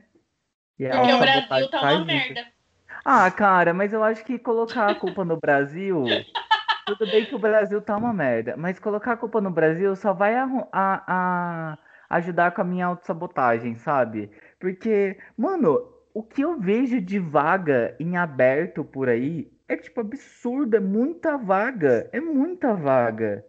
S3: E a
S2: Porque o Brasil tá uma
S3: isso.
S2: merda.
S3: Ah, cara, mas eu acho que colocar a culpa no Brasil. Tudo bem que o Brasil tá uma merda, mas colocar a culpa no Brasil só vai arru- a- a- ajudar com a minha autossabotagem, sabe? Porque, mano, o que eu vejo de vaga em aberto por aí é tipo absurdo, é muita vaga, é muita vaga.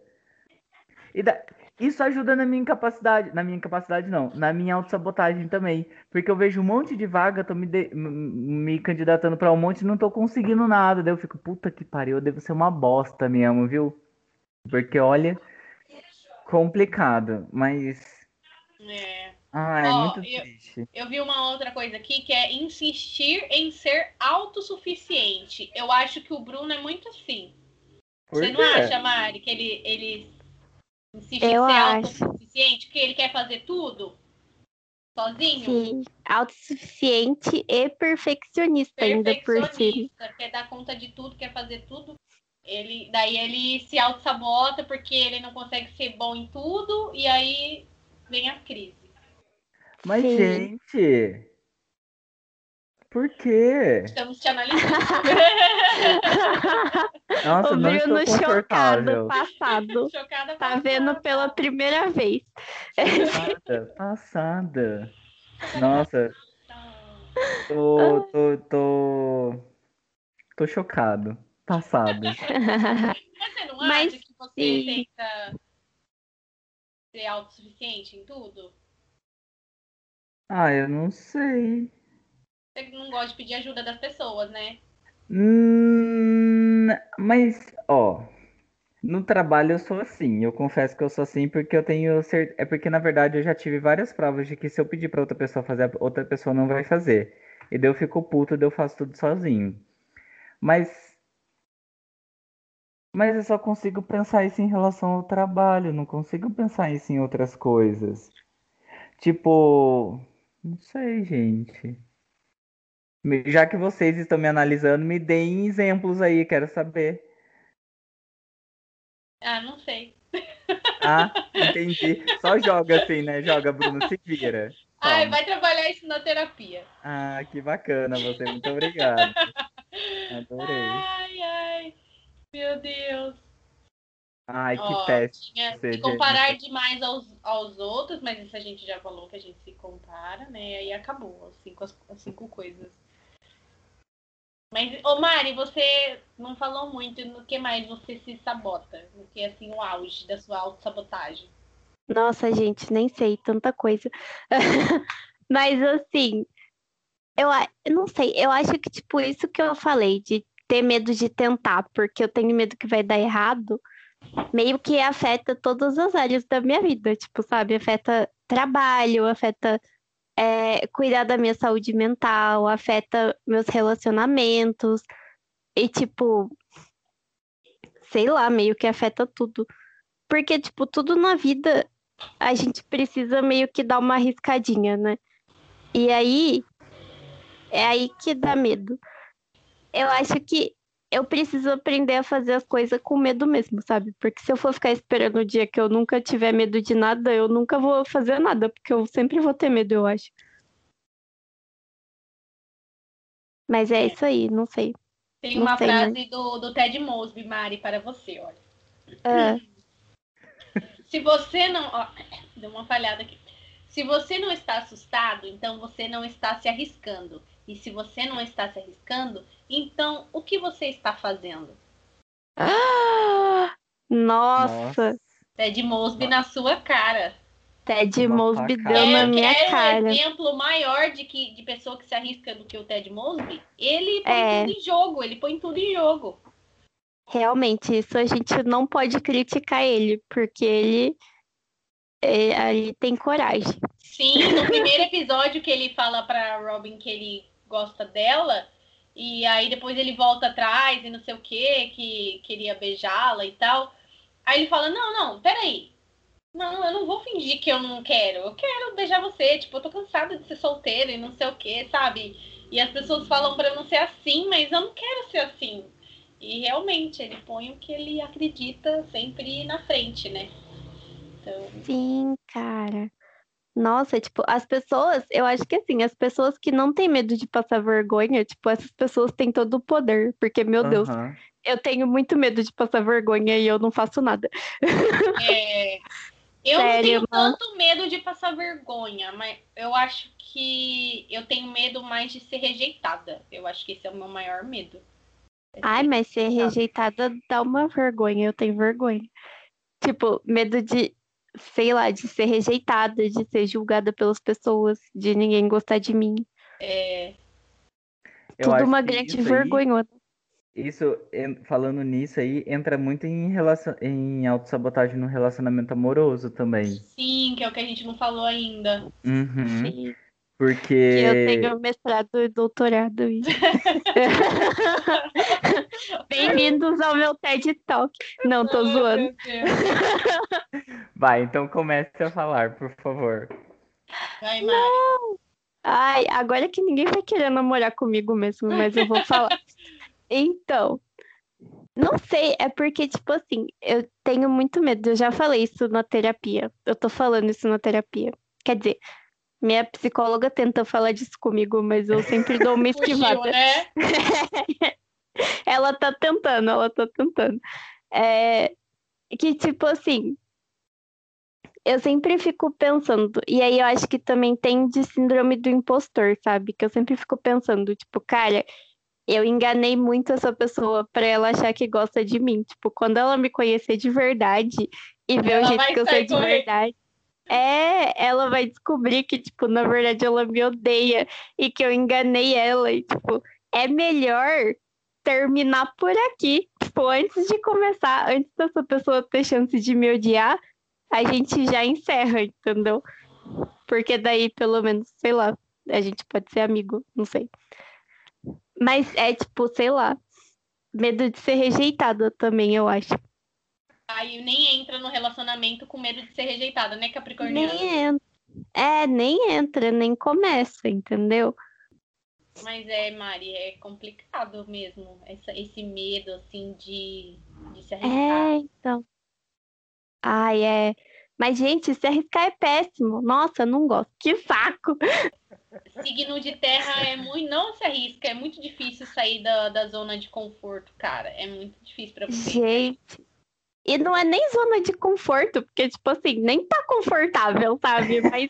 S3: E da- Isso ajuda na minha incapacidade, na minha incapacidade não, na minha autossabotagem também, porque eu vejo um monte de vaga, tô me, de- me candidatando pra um monte e não tô conseguindo nada, daí eu fico, puta que pariu, eu devo ser uma bosta mesmo, viu? Porque olha, complicado, mas
S2: É.
S3: ah, é
S2: Ó,
S3: muito
S2: eu-
S3: triste.
S2: Eu vi uma outra coisa aqui que é insistir em ser autossuficiente. Eu acho que o Bruno é muito assim.
S3: Por
S2: Você não
S3: quê?
S2: acha, Mari, que ele, ele insiste
S1: Eu
S2: em ser
S1: acho.
S2: autossuficiente, que ele quer fazer tudo sozinho?
S1: Sim, autossuficiente e perfeccionista ainda por cima.
S2: Perfeccionista, quer dar conta de tudo, quer fazer tudo. Ele, daí ele se auto-sabota porque ele não consegue ser bom em tudo e aí vem a crise.
S3: Mas,
S1: Sim.
S3: gente, por quê?
S2: Estamos te analisando.
S3: Nossa,
S1: o
S3: não
S1: Bruno
S3: estou
S1: chocado, passado.
S2: Chocada
S1: Tá
S2: passada.
S1: vendo pela primeira vez.
S3: Passada, passada. Nossa, tô, tô, tô, tô chocado. Passado.
S2: Mas você não
S1: Mas
S2: acha que você
S1: sim.
S2: tenta ser autossuficiente em tudo?
S3: Ah, eu não sei.
S2: Você não gosta de pedir ajuda das pessoas, né?
S3: Hum, mas, ó, no trabalho eu sou assim. Eu confesso que eu sou assim porque eu tenho certeza. É porque, na verdade, eu já tive várias provas de que se eu pedir pra outra pessoa fazer, outra pessoa não vai fazer. E daí eu fico puto, daí eu faço tudo sozinho. Mas. Mas eu só consigo pensar isso em relação ao trabalho, não consigo pensar isso em outras coisas. Tipo, não sei, gente. Já que vocês estão me analisando, me deem exemplos aí, quero saber.
S2: Ah, não sei.
S3: Ah, entendi. Só joga assim, né? Joga, Bruno, se vira.
S2: Ai, vai trabalhar isso na terapia.
S3: Ah, que bacana você. Muito obrigado. Adorei.
S2: Ai, ai. Meu Deus.
S3: Ai, que
S2: Ó,
S3: péssimo.
S2: Tinha se comparar
S3: Jennifer.
S2: demais aos, aos outros, mas isso a gente já falou que a gente se compara, né? Aí acabou, as cinco, as, as cinco coisas. Mas, ô Mari, você não falou muito no que mais você se sabota? No que, assim, o auge da sua autossabotagem?
S1: Nossa, gente, nem sei, tanta coisa. Mas assim, eu, eu não sei, eu acho que, tipo, isso que eu falei, de ter medo de tentar, porque eu tenho medo que vai dar errado, meio que afeta todas as áreas da minha vida, tipo, sabe? Afeta trabalho, afeta é, cuidar da minha saúde mental, afeta meus relacionamentos, e, tipo, sei lá, meio que afeta tudo. Porque, tipo, tudo na vida a gente precisa meio que dar uma arriscadinha, né? E aí, é aí que dá medo. Eu acho que eu preciso aprender a fazer as coisas com medo mesmo, sabe? Porque se eu for ficar esperando o dia que eu nunca tiver medo de nada, eu nunca vou fazer nada, porque eu sempre vou ter medo, eu acho. Mas é isso aí, não sei.
S2: Tem
S1: Não
S2: uma
S1: sei, né?
S2: frase do, do Ted Mosby, Mari, para você, olha.
S1: Ah,
S2: Se você não. Ó, deu uma falhada aqui. Se você não está assustado, então você não está se arriscando. E se você não está se arriscando, então o que você está fazendo?
S1: Ah! Nossa,
S2: Ted Mosby na sua cara.
S1: Ted Mosby deu na
S2: Quer-
S1: minha
S2: quer
S1: cara.
S2: um exemplo maior de, que, de pessoa que se arrisca do que o Ted Mosby? Ele põe
S1: É.
S2: tudo em jogo, ele põe tudo em jogo.
S1: Realmente, isso a gente não pode criticar ele, porque ele, é, ele tem coragem.
S2: Sim, no primeiro episódio que ele fala pra Robin que ele gosta dela, e aí depois ele volta atrás e não sei o que, que queria beijá-la e tal. Aí ele fala, não, não, peraí. Não, eu não vou fingir que eu não quero. Eu quero beijar você. Tipo, eu tô cansada de ser solteira e não sei o que, sabe? E as pessoas falam pra eu não ser assim, mas eu não quero ser assim. E realmente, ele põe o que ele acredita sempre na frente, né? Então,
S1: Sim, cara. Nossa, tipo, as pessoas, eu acho que assim, as pessoas que não têm medo de passar vergonha, tipo, essas pessoas têm todo o poder, porque, meu Deus,
S3: Aham.
S1: eu tenho muito medo de passar vergonha e eu não faço nada.
S2: É, eu não
S1: Sério,
S2: tenho
S1: mano?
S2: tanto medo de passar vergonha, mas eu acho que eu tenho medo mais de ser rejeitada. Eu acho que esse é o meu maior medo. É
S1: Ai, mas ser
S2: rejeitada.
S1: rejeitada dá uma vergonha, eu tenho vergonha. Tipo, medo de, sei lá, de ser rejeitada, de ser julgada pelas pessoas, de ninguém gostar de mim.
S2: É,
S1: Tudo uma grande
S3: isso aí-
S1: vergonha.
S3: Isso, falando nisso aí, entra muito em, relação, em autossabotagem no relacionamento amoroso também.
S2: sim, que é o que a gente não falou ainda.
S3: Uhum.
S1: Sim.
S3: Porque.
S1: Que eu tenho mestrado e doutorado. Bem-vindos ao meu TED Talk. Não, tô zoando.
S3: Vai, então comece a falar, por favor.
S2: Vai, Mari.
S1: Ai, agora que ninguém vai querer namorar comigo mesmo, mas eu vou falar. Então, não sei, é porque, tipo assim, eu tenho muito medo. Eu já falei isso na terapia. Eu tô falando isso na terapia. Quer dizer, minha psicóloga tenta falar disso comigo, mas eu sempre dou uma
S2: Fugiu,
S1: esquivada.
S2: né?
S1: Ela tá tentando, ela tá tentando. É, que, tipo assim, eu sempre fico pensando, e aí eu acho que também tem de síndrome do impostor, sabe? Que eu sempre fico pensando, tipo, cara, eu enganei muito essa pessoa pra ela achar que gosta de mim. Tipo, quando ela me conhecer de verdade e ver
S2: Ela
S1: o jeito que eu sou de
S2: correndo.
S1: verdade. É, ela vai descobrir que, tipo, na verdade ela me odeia e que eu enganei ela. E, tipo, é melhor terminar por aqui. Tipo, antes de começar, antes dessa pessoa ter chance de me odiar, a gente já encerra, entendeu? Porque daí, pelo menos, sei lá, a gente pode ser amigo, não sei. Mas é tipo, sei lá, medo de ser rejeitada também, eu acho.
S2: Aí nem entra no relacionamento com medo de ser rejeitada, né, Capricorniana?
S1: Nem entra. É, nem entra, nem começa, entendeu?
S2: Mas é, Mari, é complicado mesmo. Essa, esse medo, assim, de, de se arriscar.
S1: É, então. Ai, é. Mas, gente, se arriscar é péssimo. Nossa, não gosto. Que saco!
S2: Signo de terra é muito. Não se arrisca, é muito difícil sair da, da zona de conforto, cara. É muito difícil pra você.
S1: Gente. E não é nem zona de conforto, porque, tipo assim, nem tá confortável, sabe? Mas.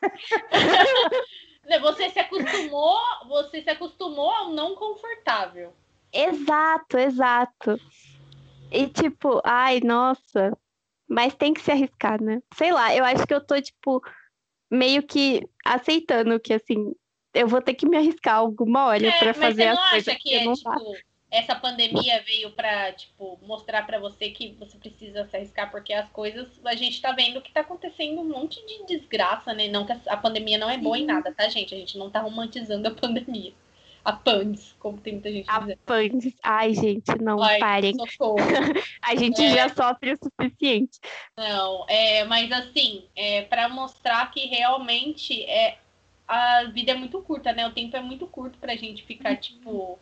S2: Você se acostumou, você se acostumou ao não confortável.
S1: exato, exato. E, tipo, ai, nossa. Mas tem que se arriscar, né? Sei lá, eu acho que eu tô, tipo, meio que aceitando que, assim, eu vou ter que me arriscar alguma hora
S2: É,
S1: pra
S2: mas
S1: fazer
S2: você
S1: as
S2: não
S1: coisas
S2: acha que
S1: que
S2: é
S1: não
S2: tipo. Essa pandemia veio pra, tipo, mostrar pra você que você precisa se arriscar, porque as coisas, a gente tá vendo que tá acontecendo um monte de desgraça, né? Não que a- a pandemia não é boa em nada, tá, gente? A gente não tá romantizando a pandemia. A PANDES, como tem muita gente
S1: A
S2: dizendo.
S1: Pandes. Ai, gente, não
S2: Ai,
S1: parem. A gente
S2: É.
S1: já sofre o suficiente.
S2: Não, é, mas assim, é para mostrar que realmente é a vida é muito curta, né? O tempo é muito curto pra gente ficar, tipo.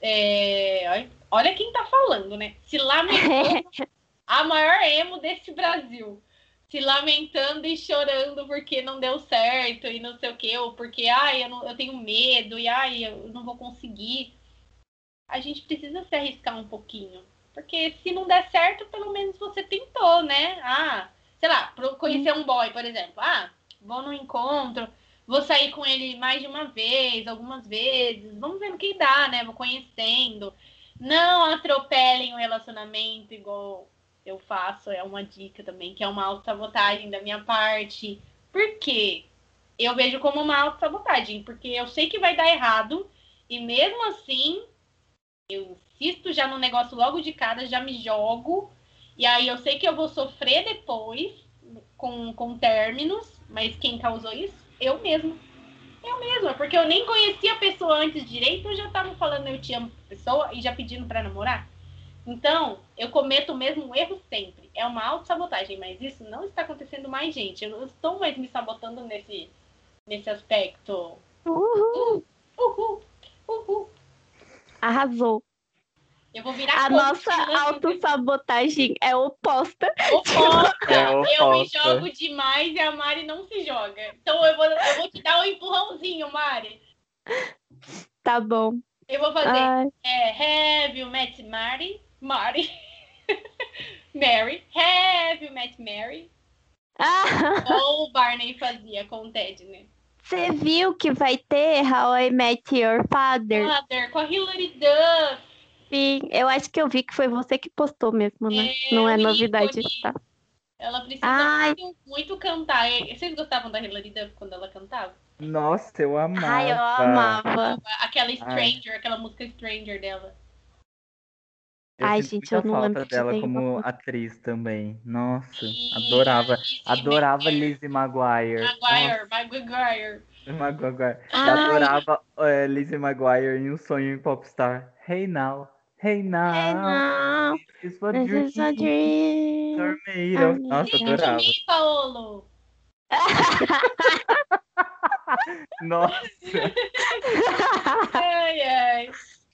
S2: É, olha- quem tá falando, né? Se lamentando, a maior emo desse Brasil. Se lamentando e chorando porque não deu certo e não sei o quê, ou porque, ai, eu, não- eu tenho medo e, ai, eu não vou conseguir. A gente precisa se arriscar um pouquinho. Porque se não der certo, pelo menos você tentou, né? Ah, sei lá, conhecer um boy, por exemplo. Ah, vou no encontro, vou sair com ele mais de uma vez, algumas vezes. Vamos ver no que dá, né? Vou conhecendo. Não atropelem o relacionamento igual eu faço. É uma dica também, que é uma autossabotagem da minha parte. Por quê? Eu vejo como uma autossabotagem, porque eu sei que vai dar errado, e mesmo assim, eu insisto já no negócio logo de cara, já me jogo, e aí eu sei que eu vou sofrer depois com, com términos, mas quem causou isso? Eu mesma. Eu mesma, porque eu nem conhecia a pessoa antes direito, eu já tava falando eu te amo pra pessoa e já pedindo pra namorar. Então, eu cometo o mesmo erro sempre. É uma autossabotagem, mas isso não está acontecendo mais, gente. Eu não estou mais me sabotando nesse, nesse aspecto.
S1: Uhul,
S2: Uhul, uhul.
S1: arrasou.
S2: Eu vou virar
S1: A
S2: coach,
S1: nossa
S2: né?
S1: autossabotagem é oposta.
S2: Oposta.
S3: É
S2: Eu me
S3: oposta.
S2: jogo demais e a Mari não se joga. Então eu vou, eu vou te dar um empurrãozinho, Mari.
S1: Tá bom.
S2: Eu vou fazer
S1: Ai,
S2: é, Have you met Mari? Mari. Mary. Have you met Mary?
S1: Ah,
S2: Ou o Barney fazia com o Ted, né?
S1: você viu que vai ter How I Met Your Father?
S2: Mother, com a Hilary Duff.
S1: Sim, eu acho que eu vi que foi você que postou mesmo, né?
S2: É,
S1: Não é novidade,
S2: ícone.
S1: tá?
S2: Ela precisa
S1: Ai.
S2: muito, cantar. E- Vocês gostavam da Hilary Duff quando ela cantava?
S3: Nossa, eu amava.
S1: Ai, eu amava.
S2: Aquela Stranger, aquela música Stranger dela.
S3: Eu
S1: Ai, gente, eu não
S3: falta
S1: lembro de
S3: dela
S1: nenhuma
S3: como atriz também. Nossa,
S2: E
S3: adorava.
S2: Lizzie
S3: Adorava
S2: Maguire.
S3: Lizzie Maguire.
S2: Maguire, Maguire.
S3: Maguire.
S1: Ai.
S3: Adorava é, Lizzie Maguire em Um Sonho em Popstar. Hey now, hey now.
S1: Hey now,
S3: This is what
S1: this
S3: dreams
S1: is a dream. I'm
S3: Nossa, adorava.
S2: me, Paolo.
S3: Nossa.
S2: Ai, ai.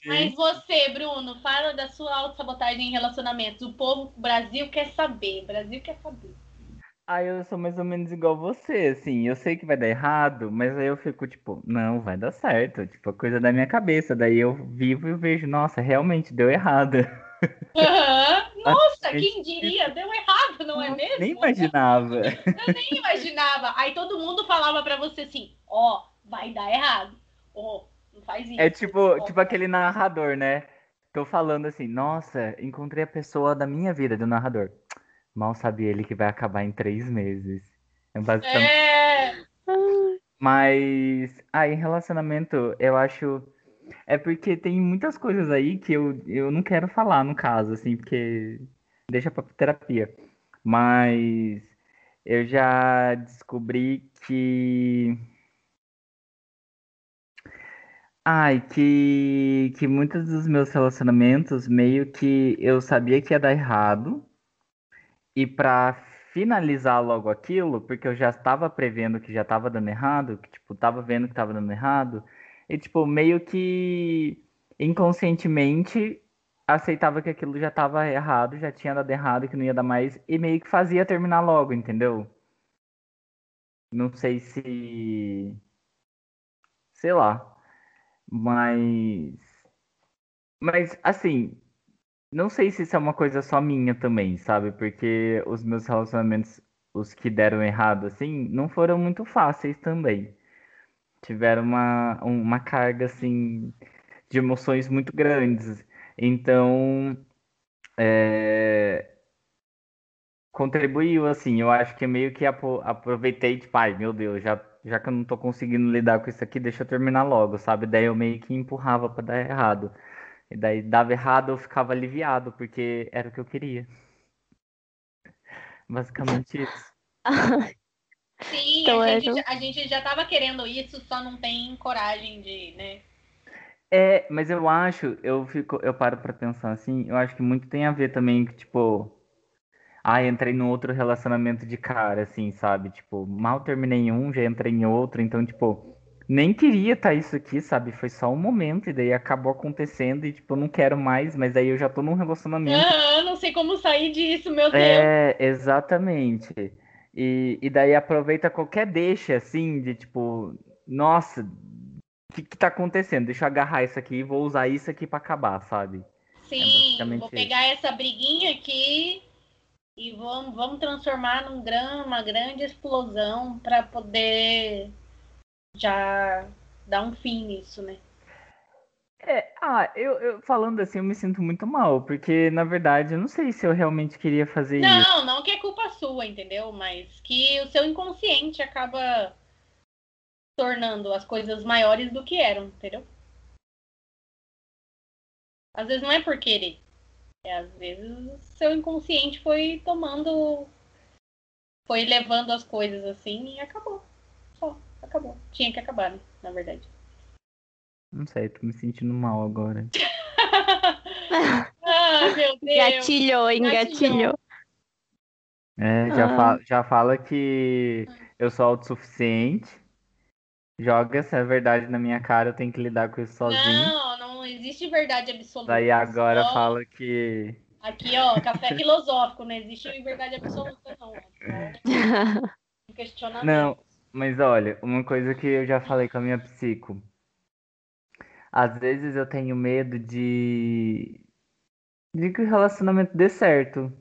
S2: Mas você, Bruno, fala da sua autossabotagem em relacionamentos. O povo, o Brasil quer saber. O Brasil quer saber.
S3: Ah, eu sou mais ou menos igual você, assim. Eu sei que vai dar errado, mas aí eu fico tipo, não, vai dar certo. Tipo, a coisa da minha cabeça. Daí eu vivo e vejo, nossa, realmente deu errado.
S2: Aham. Nossa,
S3: gente-
S2: quem diria? Deu errado, não é mesmo?
S3: Nem imaginava.
S2: Eu nem imaginava. Aí todo mundo falava pra você assim: ó, vai dar errado. Ó, não faz isso.
S3: É tipo, tipo aquele narrador, né? Tô falando assim, nossa, encontrei a pessoa da minha vida, do narrador. Mal sabe ele que vai acabar em três meses. É basicamente.
S2: É.
S3: Mas, ah, em relacionamento, eu acho. É porque tem muitas coisas aí que eu, eu não quero falar, no caso, assim, porque deixa pra terapia. Mas eu já descobri que. Ai, que, que muitos dos meus relacionamentos meio que eu sabia que ia dar errado. E pra finalizar logo aquilo, porque eu já estava prevendo que já estava dando errado, que tipo, tava vendo que estava dando errado, e tipo, meio que inconscientemente aceitava que aquilo já estava errado, já tinha dado errado, que não ia dar mais, e meio que fazia terminar logo, entendeu? Não sei se. Sei lá. Mas. Mas, assim. Não sei se isso é uma coisa só minha também, sabe? Porque os meus relacionamentos, os que deram errado, assim, não foram muito fáceis também. Tiveram uma, uma carga, assim, de emoções muito grandes. Então, é, contribuiu, assim. Eu acho que meio que aproveitei, tipo, ai, meu Deus, já, já que eu não tô conseguindo lidar com isso aqui, deixa eu terminar logo, sabe? Daí eu meio que empurrava para dar errado. E daí dava errado, eu ficava aliviado, porque era o que eu queria. Basicamente isso.
S2: Sim, então, a, gente, a gente já tava querendo isso, só não tem coragem de, né?
S3: É, mas eu acho, eu fico, eu paro para pensar assim, eu acho que muito tem a ver também que, tipo, ah, entrei num outro relacionamento de cara, assim, sabe? Tipo, mal terminei um, já entrei em outro, então, tipo, nem queria estar tá isso aqui, sabe? Foi só um momento, e daí acabou acontecendo, e, tipo, eu não quero mais, mas aí eu já tô num relacionamento.
S2: Ah, não sei como sair disso, meu Deus.
S3: É, exatamente. E, e daí aproveita qualquer deixa, assim, de tipo, nossa, o que, que tá acontecendo? Deixa eu agarrar isso aqui e vou usar isso aqui para acabar, sabe?
S2: É Sim, é vou pegar isso. essa briguinha aqui e vamos, vamos transformar num grande, uma grande explosão para poder já dar um fim nisso, né?
S3: É, ah, eu, eu, falando assim, eu me sinto muito mal, porque na verdade eu não sei se eu realmente queria fazer
S2: não,
S3: isso.
S2: Não, não que é culpa sua, entendeu? Mas que o seu inconsciente acaba tornando as coisas maiores do que eram, entendeu? Às vezes não é por querer. É, às vezes o seu inconsciente foi tomando. Foi levando as coisas assim e acabou. Acabou. Tinha que acabar, né? Na verdade.
S3: Não sei, tô me sentindo mal agora.
S2: ah, meu Deus.
S1: Gatilhou, engatilhou.
S3: É, já, ah. fala, já fala que eu sou autossuficiente. Joga essa verdade na minha cara, eu tenho que lidar com isso sozinho.
S2: Não, não existe verdade absoluta.
S3: Daí agora só... fala que.
S2: Aqui, ó, café filosófico, não existe verdade absoluta, não. Questionamento.
S3: Não, mas olha, uma coisa que eu já falei com a minha psico. Às vezes eu tenho medo de. de que o relacionamento dê certo.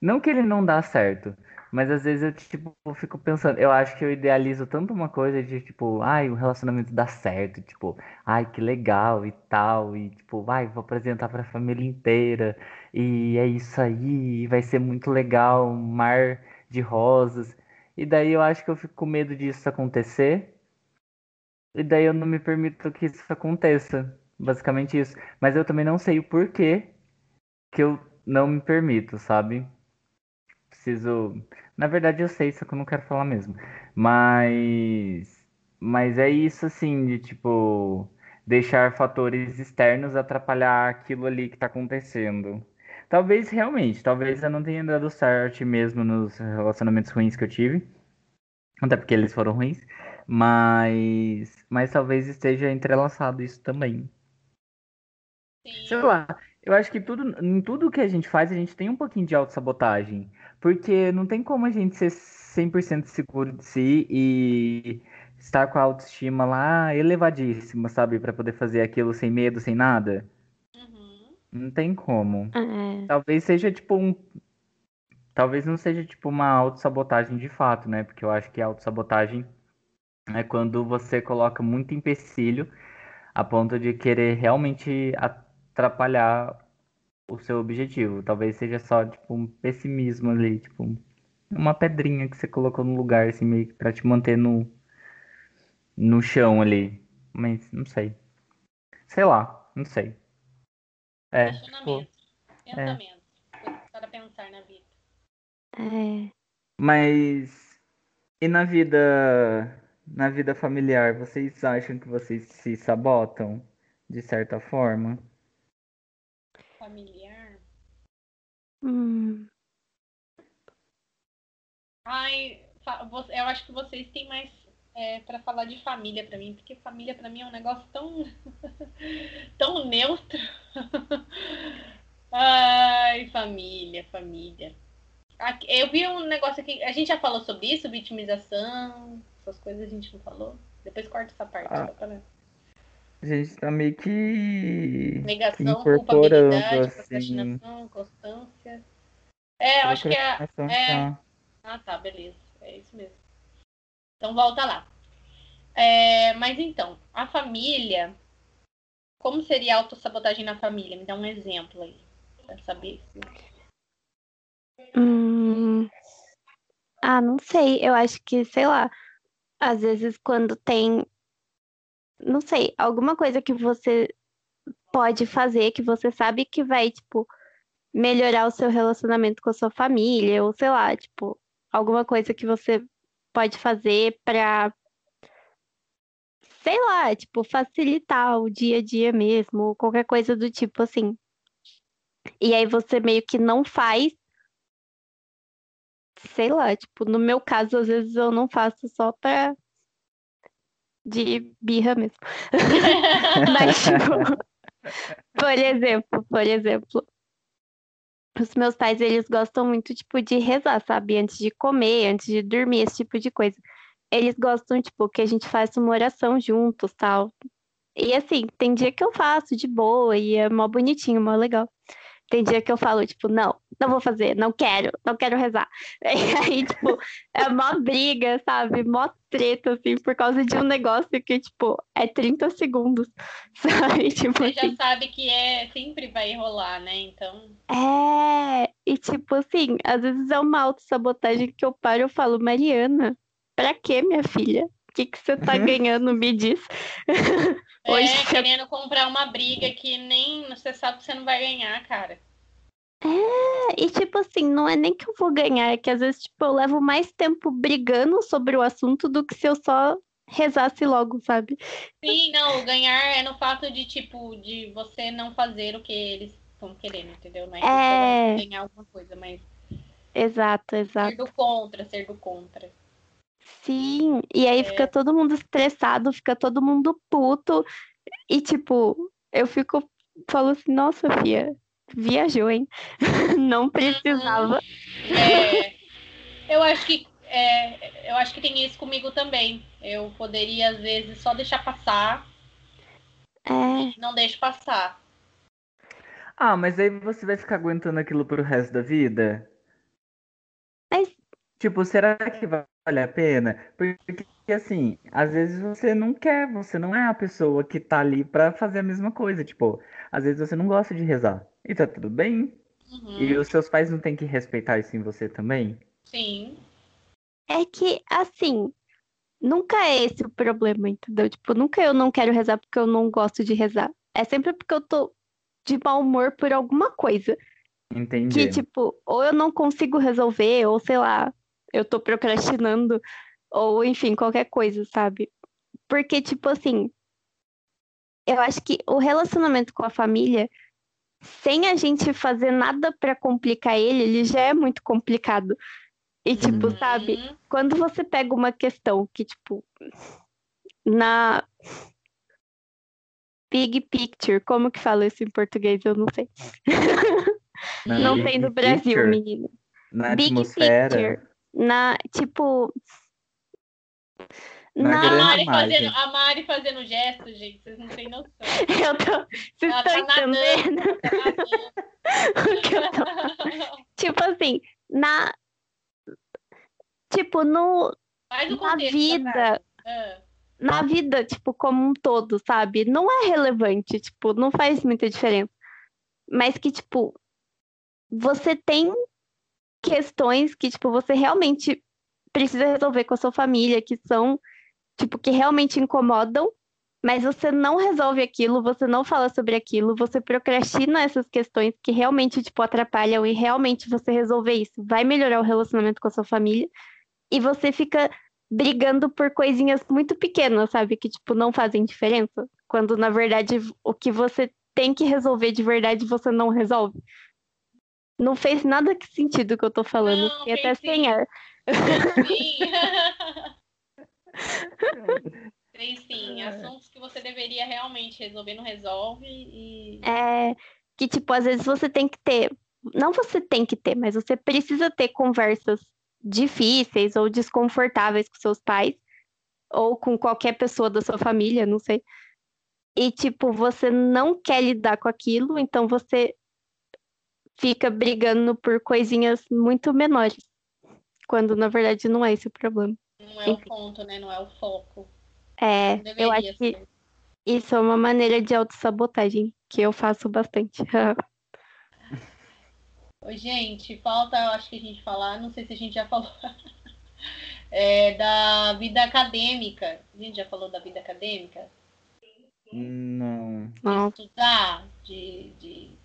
S3: Não que ele não dá certo, mas às vezes eu, tipo, fico pensando, eu acho que eu idealizo tanto uma coisa de, tipo, ai, o relacionamento dá certo, tipo, ai, que legal e tal, e, tipo, vai, vou apresentar pra família inteira, e é isso aí, vai ser muito legal, mar de rosas. E daí eu acho que eu fico com medo disso acontecer, e daí eu não me permito que isso aconteça. Basicamente isso. Mas eu também não sei o porquê que eu não me permito, sabe? Preciso. Na verdade eu sei, só que eu não quero falar mesmo. Mas. Mas é isso assim, de tipo. Deixar fatores externos atrapalhar aquilo ali que tá acontecendo. Talvez realmente, talvez eu não tenha dado sorte mesmo nos relacionamentos ruins que eu tive. Até porque eles foram ruins. Mas, mas talvez esteja entrelaçado isso também. Sim. Sei lá, eu acho que tudo, em tudo que a gente faz, a gente tem um pouquinho de autossabotagem. Porque não tem como a gente ser 100% seguro de si e estar com a autoestima lá elevadíssima, sabe? para poder fazer aquilo sem medo, sem nada. Não tem como.
S1: É.
S3: Talvez seja tipo um. Talvez não seja tipo uma autossabotagem de fato, né? Porque eu acho que a autossabotagem é quando você coloca muito empecilho a ponto de querer realmente atrapalhar o seu objetivo. Talvez seja só tipo um pessimismo ali, tipo uma pedrinha que você colocou no lugar assim meio que para te manter no no chão ali. Mas não sei. Sei lá, não sei.
S2: É, Questionamento. Tipo, Pensamento. É. Para pensar na vida.
S1: É.
S3: Mas e na vida na vida familiar, vocês acham que vocês se sabotam de certa forma?
S2: Familiar?
S1: Hum.
S2: Ai, eu acho que vocês têm mais é, para falar de família para mim, porque família para mim é um negócio tão tão neutro. Ai, família, família. eu vi um negócio aqui. A gente já falou sobre isso, vitimização, essas coisas a gente não falou. Depois corta essa parte.
S3: Ah.
S2: pra-
S3: A gente tá meio que.
S2: Negação,
S3: incorporando,
S2: culpabilidade,
S3: assim.
S2: procrastinação, constância. É, eu acho que é. É-
S3: tá.
S2: Ah, tá, beleza. É isso mesmo. Então volta lá. É, mas então, a família. Como seria a autossabotagem na família? Me dá um exemplo aí. Pra saber.
S1: Hum... Ah, não sei. Eu acho que, sei lá, às vezes quando tem, não sei, alguma coisa que você pode fazer, que você sabe que vai, tipo, melhorar o seu relacionamento com a sua família, ou sei lá, tipo, alguma coisa que você pode fazer pra, sei lá, tipo, facilitar o dia a dia mesmo, ou qualquer coisa do tipo assim. E aí você meio que não faz sei lá, tipo, no meu caso, às vezes eu não faço só pra de birra mesmo. Mas, tipo, por exemplo, por exemplo, os meus pais, eles gostam muito, tipo, de rezar, sabe? Antes de comer, antes de dormir, esse tipo de coisa. Eles gostam, tipo, que a gente faça uma oração juntos, tal. E assim, tem dia que eu faço de boa e é mó bonitinho, mó legal. Tem dia que eu falo, tipo, não, não vou fazer, não quero, não quero rezar. E aí, tipo, é mó briga, sabe? Mó treta, assim, por causa de um negócio que, tipo, é 30 segundos, sabe? Tipo
S2: Você já
S1: assim.
S2: sabe que é sempre vai rolar, né? Então.
S1: É, e tipo assim, às vezes é uma autossabotagem que eu paro e falo, Mariana, pra quê, minha filha? O que que você tá
S3: Uhum.
S1: ganhando? Me diz. Hoje
S2: é, querendo comprar uma briga que nem você sabe que você não vai ganhar, cara.
S1: E tipo assim, não é nem que eu vou ganhar, é que às vezes, tipo, eu levo mais tempo brigando sobre o assunto do que se eu só rezasse logo, sabe?
S2: Sim, não, ganhar é no fato de, tipo, de você não fazer o que eles estão querendo, entendeu? Não é que
S1: É.
S2: você vai ganhar alguma coisa, mas
S1: Exato,
S2: ser
S1: exato.
S2: do contra, ser do contra.
S1: Sim, e aí
S2: É.
S1: fica todo mundo estressado, fica todo mundo puto, e tipo, eu fico, falo assim, nossa, Fia, viajou, hein? Não precisava.
S2: É, eu acho que é, eu acho que tem isso comigo também. Eu poderia, às vezes, só deixar passar,
S1: É,
S2: não deixo passar.
S3: Ah, mas aí você vai ficar aguentando aquilo pro resto da vida?
S1: Mas-
S3: Tipo, será que vale a pena? Porque, assim, às vezes você não quer, você não é a pessoa que tá ali pra fazer a mesma coisa. Tipo, às vezes você não gosta de rezar. E tá tudo bem.
S2: Uhum,
S3: E os seus pais não têm que respeitar isso em você também?
S2: Sim.
S1: é que, assim, nunca é esse o problema, entendeu? Tipo, nunca eu não quero rezar porque eu não gosto de rezar. É sempre porque eu tô de mau humor por alguma coisa.
S3: Entendi.
S1: Que, tipo, ou eu não consigo resolver, ou sei lá, eu tô procrastinando, ou enfim, qualquer coisa, sabe? Porque, tipo assim, eu acho que o relacionamento com a família, sem a gente fazer nada pra complicar ele, ele já é muito complicado. E, tipo,
S3: Uhum.
S1: sabe, quando você pega uma questão que, tipo, na big picture, como que fala isso em português? Eu não sei.
S3: Na
S1: Não tem no Brasil,
S3: picture,
S1: menino.
S3: Na
S1: Big
S3: atmosfera.
S1: picture. Na, tipo.
S3: Na
S1: Na.
S2: Mari, fazendo, a Mari fazendo gesto, gente, vocês não têm noção.
S1: Eu tô. Vocês
S2: Ela
S1: estão
S2: tá
S1: entendendo?
S2: Tá
S1: o que eu tô
S2: nadando.
S1: Tipo assim, na. Tipo, no, na vida.
S2: Ah,
S1: Na vida, tipo, como um todo, sabe? Não é relevante, tipo, não faz muita diferença. Mas que, tipo, você tem questões que, tipo, você realmente precisa resolver com a sua família, que são, tipo, que realmente incomodam, mas você não resolve aquilo, você não fala sobre aquilo, você procrastina essas questões que realmente, tipo, atrapalham e realmente você resolver isso vai melhorar o relacionamento com a sua família, e você fica brigando por coisinhas muito pequenas, sabe? Que, tipo, não fazem diferença. Quando, na verdade, o que você tem que resolver de verdade, você não resolve. Não fez nada que sentido o que eu tô falando.
S2: Não,
S1: Fiquei até
S2: fez
S1: sem
S2: sim.
S1: ar.
S2: Sim. Tem sim. Assuntos que você deveria realmente resolver, não resolve. E
S1: É que, tipo, às vezes você tem que ter Não você tem que ter, mas você precisa ter conversas difíceis ou desconfortáveis com seus pais ou com qualquer pessoa da sua família, não sei. E tipo, você não quer lidar com aquilo, então você fica brigando por coisinhas muito menores, quando na verdade não é esse o problema.
S2: Não é o ponto, né? Não é o foco.
S1: É, eu acho
S2: deveria
S1: que
S2: ser.
S1: isso é uma maneira de autossabotagem que eu faço bastante.
S2: Ô, gente, falta, eu acho que a gente falar, não sei se a gente já falou, é, da vida acadêmica. A gente já falou da vida acadêmica?
S3: Não.
S1: Não.
S2: Estudar, de, de.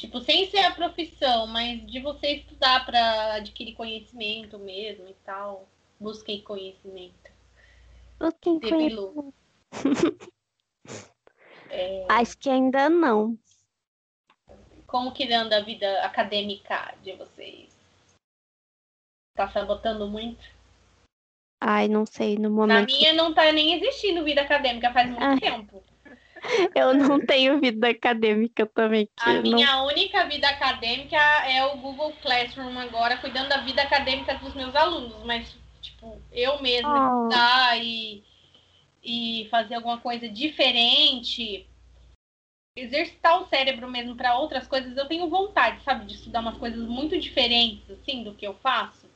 S2: Tipo, sem ser a profissão, mas de você estudar para adquirir conhecimento mesmo e tal. Busquem conhecimento.
S1: Eu tenho
S2: Debilu.
S1: Acho que ainda não.
S2: Como que anda a vida acadêmica de vocês? Tá sabotando muito?
S1: Ai, não sei, no
S2: Na
S1: momento.
S2: minha não tá nem existindo vida acadêmica faz muito
S1: Ai.
S2: tempo.
S1: Eu não tenho vida acadêmica também.
S2: A
S1: não...
S2: minha única vida acadêmica é o Google Classroom agora, cuidando da vida acadêmica dos meus alunos, mas, tipo, eu mesma
S1: Oh.
S2: estudar e, e fazer alguma coisa diferente, exercitar o cérebro mesmo para outras coisas, eu tenho vontade, sabe, de estudar umas coisas muito diferentes, assim, do que eu faço.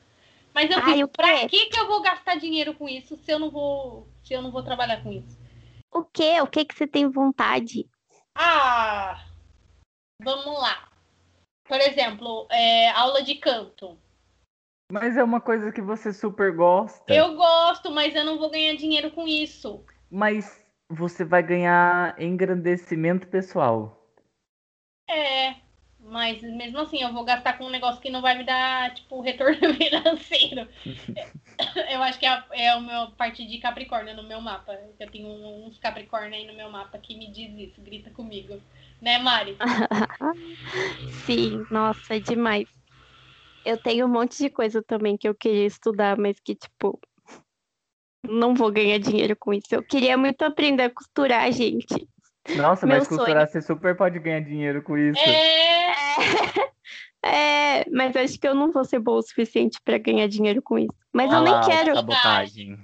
S2: Mas eu
S1: Ai,
S2: fico, pra que, que eu vou gastar dinheiro com isso se eu não vou, se eu não vou trabalhar com isso?
S1: O quê? O que que você tem vontade?
S2: Ah, vamos lá. Por exemplo, é, aula de canto.
S3: Mas é uma coisa que você super gosta.
S2: Eu gosto, mas eu não vou ganhar dinheiro com isso.
S3: Mas você vai ganhar engrandecimento pessoal.
S2: É, mas mesmo assim eu vou gastar com um negócio que não vai me dar, tipo, retorno financeiro. Eu acho que é, é o meu parte de Capricórnio no meu mapa. Eu tenho uns Capricórnio aí no meu mapa que me diz isso, grita comigo. Né, Mari?
S1: Sim, nossa, é demais. Eu tenho um monte de coisa também que eu queria estudar, mas que, tipo, não vou ganhar dinheiro com isso. Eu queria muito aprender a costurar, gente.
S3: Nossa,
S1: Meu
S3: mas costurar você super pode ganhar dinheiro com isso.
S2: É,
S1: É, mas acho que eu não vou ser boa o suficiente pra ganhar dinheiro com isso. Mas
S3: Olha
S1: eu nem
S3: lá,
S1: quero.
S3: Sabotagem.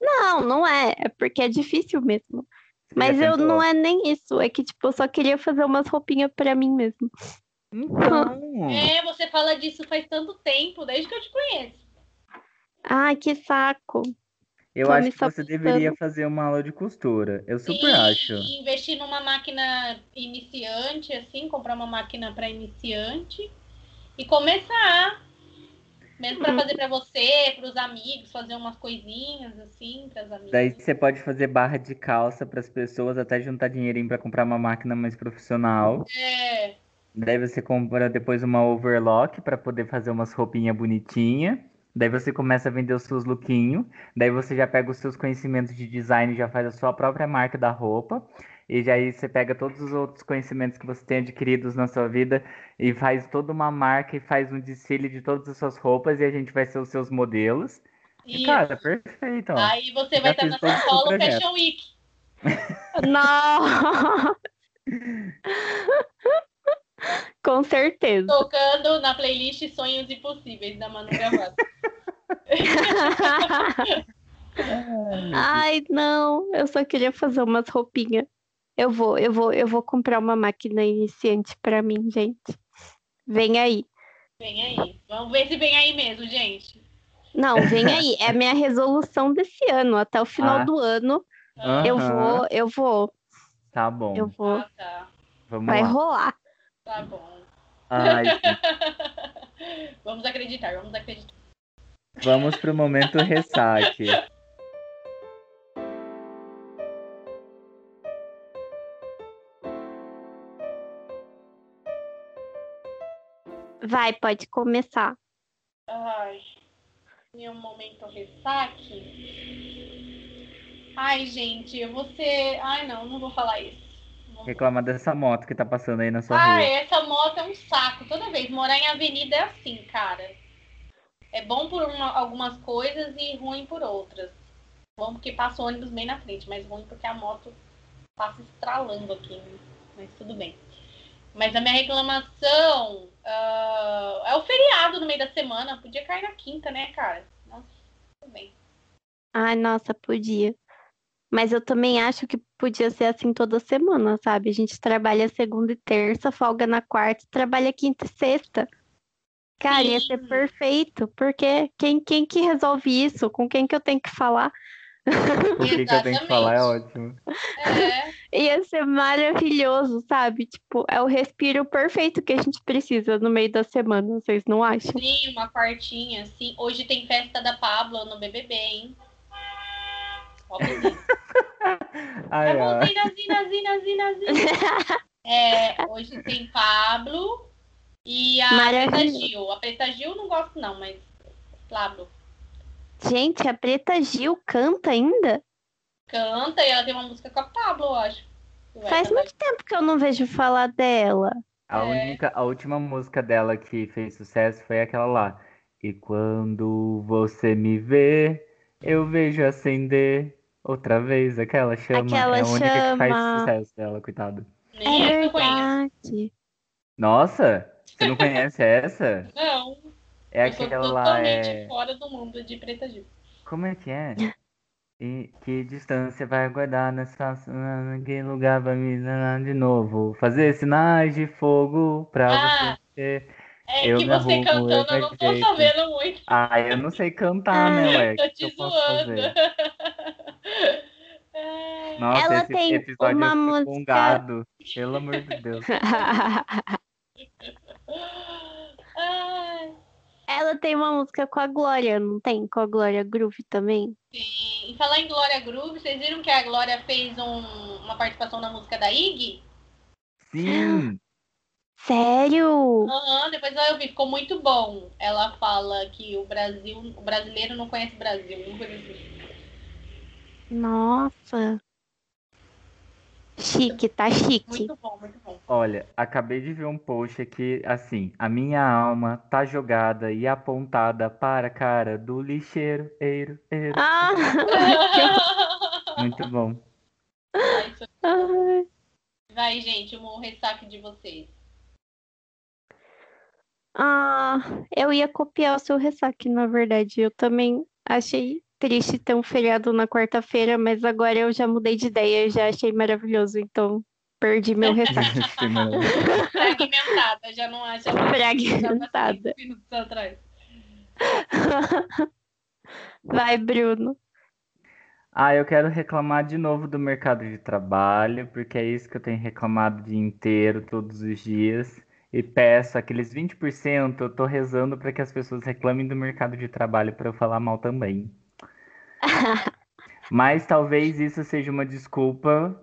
S1: Não, não é. É porque é difícil mesmo.
S3: Você
S1: Mas eu não é nem isso. É que, tipo, eu só queria fazer umas roupinhas pra mim mesmo.
S3: Então.
S2: é, você fala disso faz tanto tempo, desde que eu te conheço.
S1: Ai, que saco.
S3: Eu
S1: Tô
S3: acho que você deveria fazer uma aula de costura. Eu super
S2: e,
S3: acho.
S2: e investir numa máquina iniciante, assim, comprar uma máquina para iniciante e começar. Mesmo para
S1: Hum.
S2: fazer para você, para os amigos, fazer umas coisinhas assim para as amigas.
S3: Daí você pode fazer barra de calça para as pessoas, até juntar dinheirinho para comprar uma máquina mais profissional.
S2: É,
S3: Daí você compra depois uma overlock para poder fazer umas roupinhas bonitinhas. Daí você começa a vender os seus lookinhos. Daí você já pega os seus conhecimentos de design e já faz a sua própria marca da roupa. E já aí você pega todos os outros conhecimentos que você tem adquiridos na sua vida e faz toda uma marca e faz um desfile de todas as suas roupas e a gente vai ser os seus modelos. E, cara, perfeito. ó.
S2: aí você vai estar na São
S3: o
S2: Paulo. Fashion Week.
S1: Não! Com certeza.
S2: Tocando na playlist Sonhos Impossíveis da Manu Gavassi.
S1: Ai, não. Eu só queria fazer umas roupinhas. Eu vou, eu vou, eu vou comprar uma máquina iniciante pra mim, gente. Vem aí.
S2: Vem aí. Vamos ver se vem aí mesmo, gente.
S1: Não, vem aí. É a minha resolução desse ano. Até o final
S3: Ah.
S1: do ano, eu vou, eu vou,
S3: Tá bom.
S1: eu vou.
S2: Ah, tá.
S3: Vamos
S1: Vai
S3: lá.
S1: rolar.
S2: Tá bom.
S3: Ai,
S2: vamos acreditar, vamos acreditar.
S3: Vamos pro momento ressaque.
S1: Vai, pode começar.
S2: Ai, meu momento ressaque. Ai, gente, eu vou ser. Ai, não, não vou falar isso. Não vou.
S3: Reclama dessa moto que tá passando aí na sua
S2: Ai,
S3: rua.
S2: essa moto é um saco. Toda vez. Morar em avenida é assim, cara. É bom por uma- algumas coisas e ruim por outras. Bom porque passa o ônibus bem na frente, mas ruim porque a moto passa estralando aqui. né? Mas tudo bem. Mas a minha reclamação ah, é o feriado no meio da semana. Podia cair na quinta, né, cara? Nossa, tudo bem.
S1: Ai, nossa, podia. Mas eu também acho que podia ser assim toda semana, sabe? A gente trabalha segunda e terça, folga na quarta, trabalha quinta e sexta. Cara, ia ser
S2: Sim.
S1: perfeito, porque quem, quem que resolve isso? Com quem que eu tenho que falar?
S3: O que, que eu tenho que falar é ótimo.
S2: É,
S1: Ia ser maravilhoso, sabe? Tipo, é o respiro perfeito que a gente precisa no meio da semana, vocês não acham?
S2: sim, uma quartinha, sim. Hoje tem festa da Pablo no BBB, hein?
S3: Ai,
S2: Tá bom,
S3: ai.
S2: Zina, Zina, Zina, Zina, Zina. É, hoje tem Pablo e a Preta. Gil. A Preta Gil eu não gosto não, mas Pablo
S1: Gente, a Preta Gil canta ainda?
S2: canta e ela tem uma música com a Pablo, eu acho. Ué,
S1: Faz
S2: também.
S1: muito tempo que eu não vejo falar dela.
S3: A,
S2: É.
S3: única, a última música dela que fez sucesso foi aquela lá. E quando você me vê, eu vejo acender outra vez aquela chama.
S1: Aquela
S3: é a única que faz
S1: chama.
S3: sucesso dela, coitado.
S2: Nem
S1: É
S2: essa eu conheço.
S1: verdade.
S3: Nossa, você não conhece essa?
S2: Não,
S3: É
S2: eu sou
S3: aquela lá,
S2: totalmente
S3: é...
S2: fora do mundo de Preta Gil.
S3: Como é que é? E que distância vai guardar nessa... Que lugar vai me dar de novo? Fazer sinais de fogo pra
S2: Ah,
S3: você...
S2: É
S3: Eu
S2: que você
S3: arrumo,
S2: cantando
S3: eu
S2: não tô
S3: ajeito.
S2: sabendo muito.
S3: Ah, eu não sei cantar, né, ué? O
S2: Tô te
S3: eu posso
S2: zoando.
S3: fazer?
S2: É.
S3: Nossa,
S1: Ela
S3: esse
S1: tem
S3: episódio
S1: uma música-
S3: com um gado. Pelo amor de Deus.
S1: Ela tem uma música com a Glória, não tem? Com a Glória Groove também?
S2: sim. E falar em Glória Groove, vocês viram que a Glória fez um- uma participação na música da Iggy?
S3: Sim!
S1: Sério?
S2: Aham, depois eu vi, ficou muito bom. Ela fala que o Brasil, o brasileiro não conhece o Brasil, coisa assim.
S1: Nossa. Chique, tá chique.
S2: Muito bom, muito bom.
S3: Olha, acabei de ver um post aqui, assim, a minha alma tá jogada e apontada para a cara do lixeiro, eiro, eiro.
S1: Ah,
S3: Muito bom.
S2: Vai, gente, um ressaque de vocês.
S1: Ah, eu ia copiar o seu ressaque, na verdade. Eu também achei triste ter um feriado na quarta-feira, mas agora eu já mudei de ideia, já achei maravilhoso, então perdi meu ressaque.
S2: Fragmentada, já não acha.
S1: Fragmentada.
S2: Já minutos atrás.
S1: Vai, Bruno.
S3: Ah, eu quero reclamar de novo do mercado de trabalho, porque é isso que eu tenho reclamado o dia inteiro, todos os dias. E peço aqueles 20%, eu tô rezando para que as pessoas reclamem do mercado de trabalho para eu falar mal também. Mas talvez isso seja uma desculpa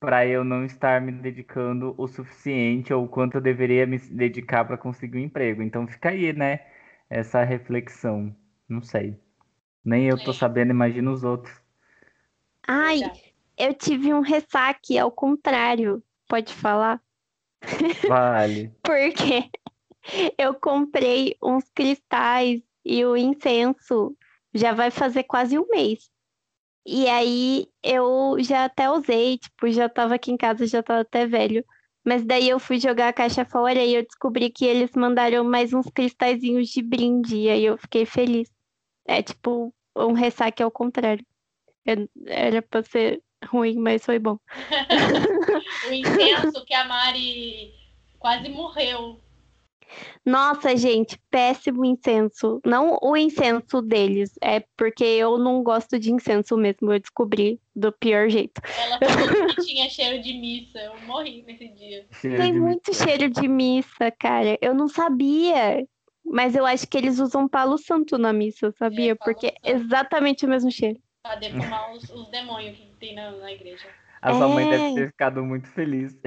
S3: para eu não estar me dedicando o suficiente ou o quanto eu deveria me dedicar para conseguir um emprego. Então fica aí, né? Essa reflexão. Não sei. Nem eu tô
S2: É.
S3: sabendo, imagina os outros.
S1: Ai,
S2: Já.
S1: eu tive um ressaque ao contrário. Pode falar?
S3: Vale.
S1: Porque eu comprei uns cristais e o incenso já vai fazer quase um mês. E aí eu já até usei, tipo, já tava aqui em casa, já tava até velho. Mas daí eu fui jogar a caixa fora e eu descobri que eles mandaram mais uns cristalzinhos de brinde. E aí eu fiquei feliz. É tipo um ressaque ao contrário. Eu- Era pra ser ruim, mas foi bom.
S2: O incenso que a Mari quase morreu.
S1: Nossa, gente, péssimo incenso. Não o incenso deles, é porque eu não gosto de incenso mesmo. Eu descobri do pior jeito.
S2: Ela falou que tinha cheiro de missa. Eu morri nesse dia.
S3: Cheiro
S1: Tem muito cheiro de missa, cara. Eu não sabia. Mas eu acho que eles usam palo santo na missa, sabia?
S2: É,
S1: Porque é
S2: santo.
S1: exatamente o mesmo cheiro.
S2: Pra defumar os, os demônios que tem na, na igreja.
S3: A sua mãe
S1: É.
S3: deve ter ficado muito feliz.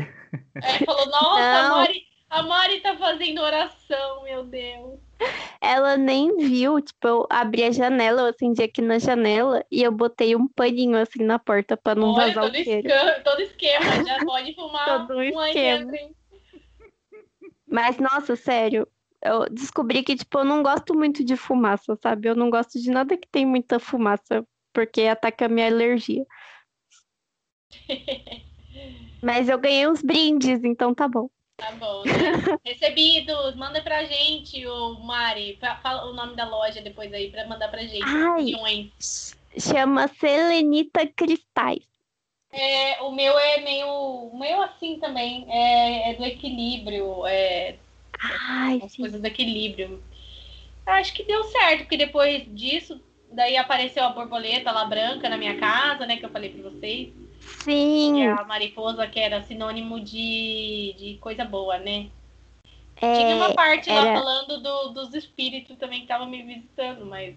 S2: Aí falou, nossa, a. Mari, a Mari tá fazendo oração, meu Deus.
S1: Ela nem viu, tipo, eu abri a janela, eu acendi aqui na janela e eu botei um paninho assim na porta pra não
S2: Olha,
S1: vazar o
S2: todo,
S1: cheiro.
S2: esca- todo esquema, já pode fumar
S1: Todo um esquema. Mas, nossa, sério, eu descobri que, tipo, eu não gosto muito de fumaça, sabe? Eu não gosto de nada que tem muita fumaça, porque ataca a minha alergia. Mas eu ganhei uns brindes, então tá bom.
S2: Tá bom, né? Recebidos, manda pra gente, o Mari. Fa- Fala o nome da loja depois aí pra mandar pra gente.
S1: Ai. Chama Selenita Cristais.
S2: É, o meu é meio. O meu assim também. É, é do equilíbrio. É,
S1: Ai,
S2: as
S1: sim.
S2: coisas do equilíbrio. Acho que deu certo, porque depois disso, daí apareceu a borboleta lá branca na minha casa, né? Que eu falei pra vocês.
S1: Sim,
S2: é a mariposa que era sinônimo de, de coisa boa, né?
S1: é,
S2: Tinha uma parte lá
S1: era-
S2: falando do- dos espíritos também que estavam me visitando, mas.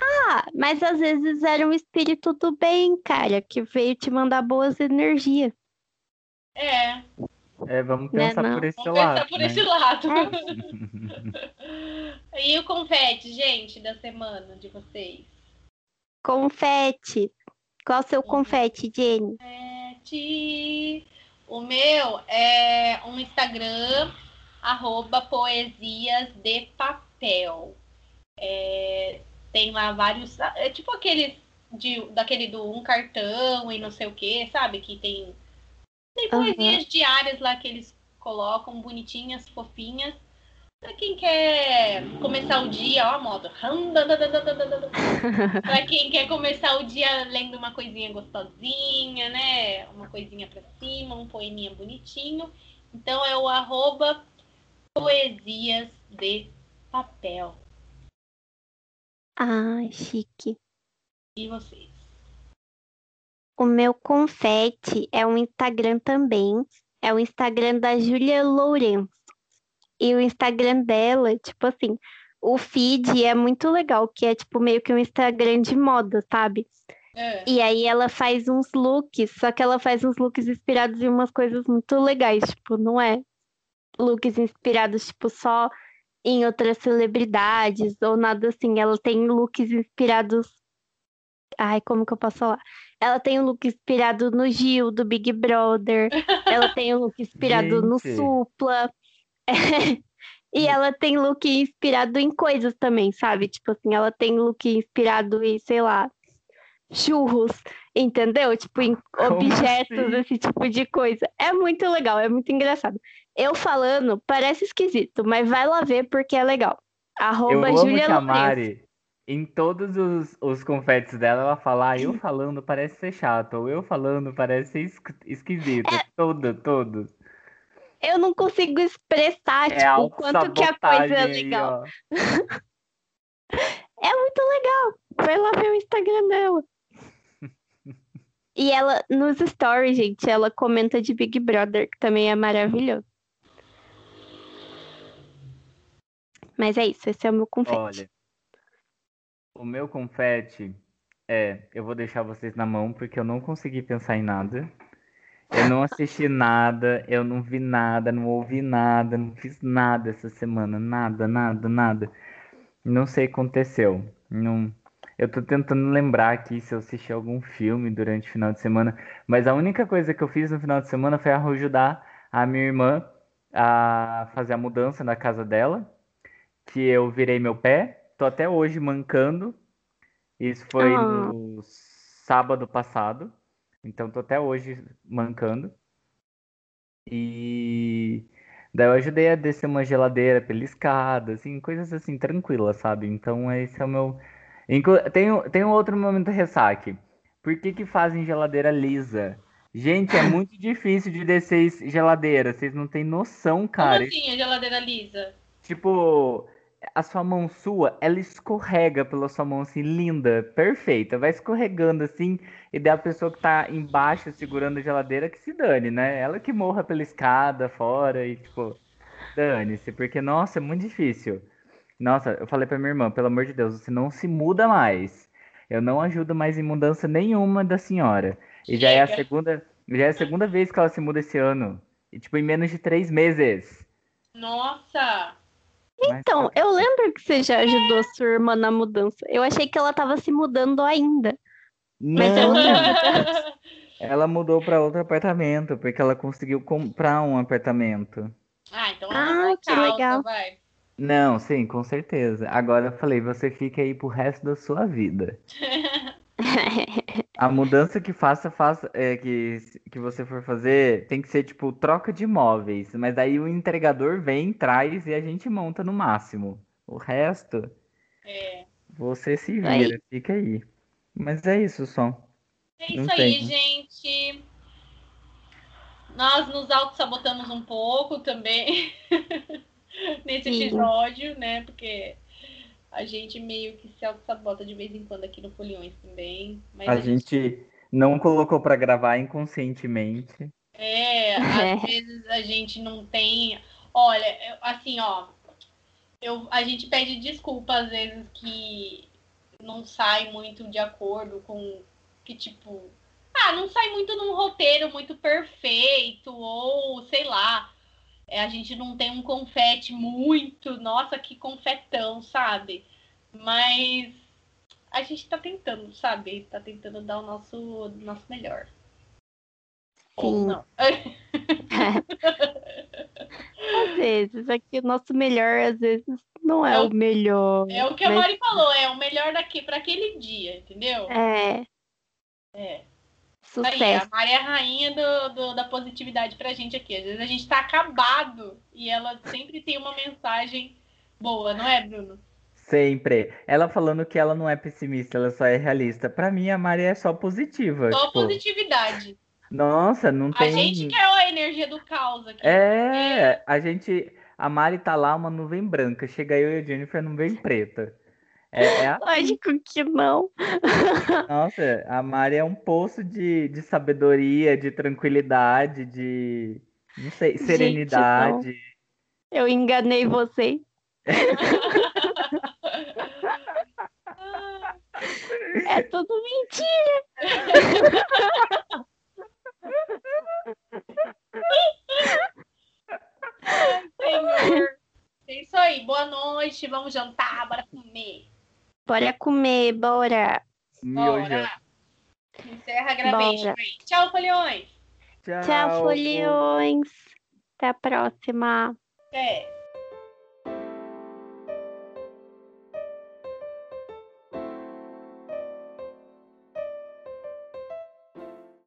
S1: Ah, mas às vezes era um espírito do bem, cara, que veio te mandar boas energias.
S2: É,
S3: É, vamos
S1: Né,
S3: pensar
S1: não?
S3: por esse
S2: vamos
S3: lado.
S2: pensar por
S3: né?
S2: esse lado. e o confete, gente, da semana de vocês?
S1: Confete. Qual o seu
S2: Uhum.
S1: confete, Jenny?
S2: Confete. O meu é um Instagram, arroba poesias de papel. É, tem lá vários. É tipo aqueles de, daquele do um cartão e não sei o que, sabe? Que tem, tem poesias diárias lá que eles colocam, bonitinhas, fofinhas. Pra quem quer começar o dia, ó a moto. Pra quem quer começar o dia lendo uma coisinha gostosinha, né? Uma coisinha pra cima, um poeminha bonitinho. Então é o arroba poesias de papel.
S1: Ai, chique.
S2: E vocês?
S1: O meu confete é um Instagram também. É o Instagram da Júlia Lourenço. E o Instagram dela, tipo assim, o feed é muito legal, que é tipo meio que um Instagram de moda, sabe?
S2: É.
S1: E aí ela faz uns looks, só que ela faz uns looks inspirados em umas coisas muito legais, tipo, não é looks inspirados, tipo, só em outras celebridades ou nada assim. Ela tem looks inspirados. Ai, como que eu posso falar? Ela tem um look inspirado no Gil, do Big Brother. Ela tem um look inspirado no. Supla. E ela tem look inspirado em coisas também, sabe? Tipo assim, ela tem look inspirado em, sei lá, churros, entendeu? Tipo, em
S3: Como
S1: objetos,
S3: assim?
S1: esse tipo de coisa. É muito legal, é muito engraçado. Eu falando, parece esquisito, mas vai lá ver porque é legal.
S3: Eu
S1: Arroba
S3: amo que a. Mari, em todos os, os confetes dela, ela fala, ah, eu falando parece ser chato, ou eu falando parece ser esqui- esquisito.
S1: É.
S3: Todo, todo.
S1: Eu não consigo expressar,
S3: É
S1: tipo, o quanto que a coisa é legal. É muito legal. Vai lá ver o Instagram dela. E ela, nos stories, gente, ela comenta de Big Brother, que também é maravilhoso. Mas é isso, esse é o meu confete.
S3: Olha, o meu confete é, eu vou deixar vocês na mão porque eu não consegui pensar em nada. Eu não assisti nada, eu não vi nada, não ouvi nada, não fiz nada essa semana, nada, nada, nada. Não sei o que aconteceu. Não, eu tô tentando lembrar aqui se eu assisti algum filme durante o final de semana, mas a única coisa que eu fiz no final de semana foi ajudar a minha irmã a fazer a mudança na casa dela que eu virei meu pé, tô até hoje mancando. Isso foi
S1: Ah.
S3: no sábado passado, então tô até hoje mancando. E daí eu ajudei a descer uma geladeira pela escada, assim, coisas assim tranquilas, sabe? Então esse é o meu. Inclu... Tem, um- tem um outro momento ressaque. Por que que fazem geladeira lisa? Gente, é muito difícil de descer es- geladeira, vocês não têm noção,
S2: Como
S3: cara.
S2: assim a geladeira lisa?
S3: Tipo, a sua mão sua, ela escorrega pela sua mão assim, linda, perfeita. Vai escorregando assim, e daí a pessoa que tá embaixo segurando a geladeira que se dane, né? Ela que morra pela escada fora e, tipo, dane-se, porque, nossa, é muito difícil. Nossa, eu falei pra minha irmã, pelo amor de Deus, você não se muda mais. Eu não ajudo mais em mudança nenhuma da senhora. E já é a segunda, já é a segunda vez que ela se muda esse ano. E, tipo, em menos de três meses.
S2: Nossa!
S3: Mas
S1: Então,
S3: tá-
S1: eu lembro que você já ajudou a sua irmã na mudança. Eu achei que ela tava se mudando ainda. Mas
S3: Não,
S1: ela-
S3: ela mudou para outro apartamento, porque ela conseguiu comprar um apartamento.
S2: ah, então
S1: Ah,
S2: ela
S1: que legal.
S2: vai.
S3: Não, sim, com certeza. Agora eu falei, você fica aí pro resto da sua vida. A mudança que faça, faça é, que, que você for fazer tem que ser tipo troca de móveis. Mas aí o entregador vem, traz e a gente monta no máximo. O resto,
S2: É,
S3: você se
S1: Aí.
S3: vira, fica aí. Mas é isso só.
S2: é
S3: Não
S2: isso aí,
S3: tem.
S2: gente. Nós nos auto-sabotamos um pouco também nesse
S1: Sim.
S2: episódio, né? Porque a gente meio que se auto-sabota de vez em quando aqui no Foliões também. Mas
S3: A gente não colocou pra gravar inconscientemente.
S2: É,
S1: É.
S2: às vezes a gente não tem. Olha, eu- assim, ó, eu, a gente pede desculpa às vezes que não sai muito de acordo com que tipo, ah, não sai muito num roteiro muito perfeito ou sei lá, é, a gente não tem um confete muito, nossa, que confetão, sabe? Mas a gente tá tentando, sabe? Tá tentando dar o nosso, nosso melhor. Ou
S1: Sim.
S2: não.
S1: Às vezes, aqui o nosso melhor, às vezes, não é
S2: É o-
S1: o melhor.
S2: É o que a
S1: mas-
S2: Mari falou, é o melhor daqui para aquele dia, entendeu?
S1: É,
S2: É. Aí,
S1: sucesso.
S2: a Mari é a rainha do, do- da positividade pra gente aqui. Às vezes a gente tá acabado e ela sempre tem uma mensagem boa, não é, Bruno?
S3: Sempre. Ela falando que ela não é pessimista, ela só é realista. Pra mim, a Maria é só positiva.
S2: Só
S3: tipo,
S2: positividade.
S3: Nossa, não
S2: A
S3: tem.
S2: gente quer a energia do caos aqui.
S3: É, a gente. A Mari tá lá, uma nuvem branca. Chega eu e a Jennifer, nuvem preta. É, é a-
S1: Lógico que não.
S3: Nossa, a Mari é um poço de, de sabedoria, de tranquilidade, de. Não sei,
S1: Gente,
S3: serenidade.
S1: Eu enganei vocês. É tudo mentira.
S2: Senhor. É isso aí. Boa noite. Vamos jantar, bora comer.
S1: Bora comer, bora.
S2: Bora. Encerra a gravation
S1: Bora.
S2: aí. Tchau, Foliões.
S1: Tchau, foliões. Até a próxima.
S2: Até.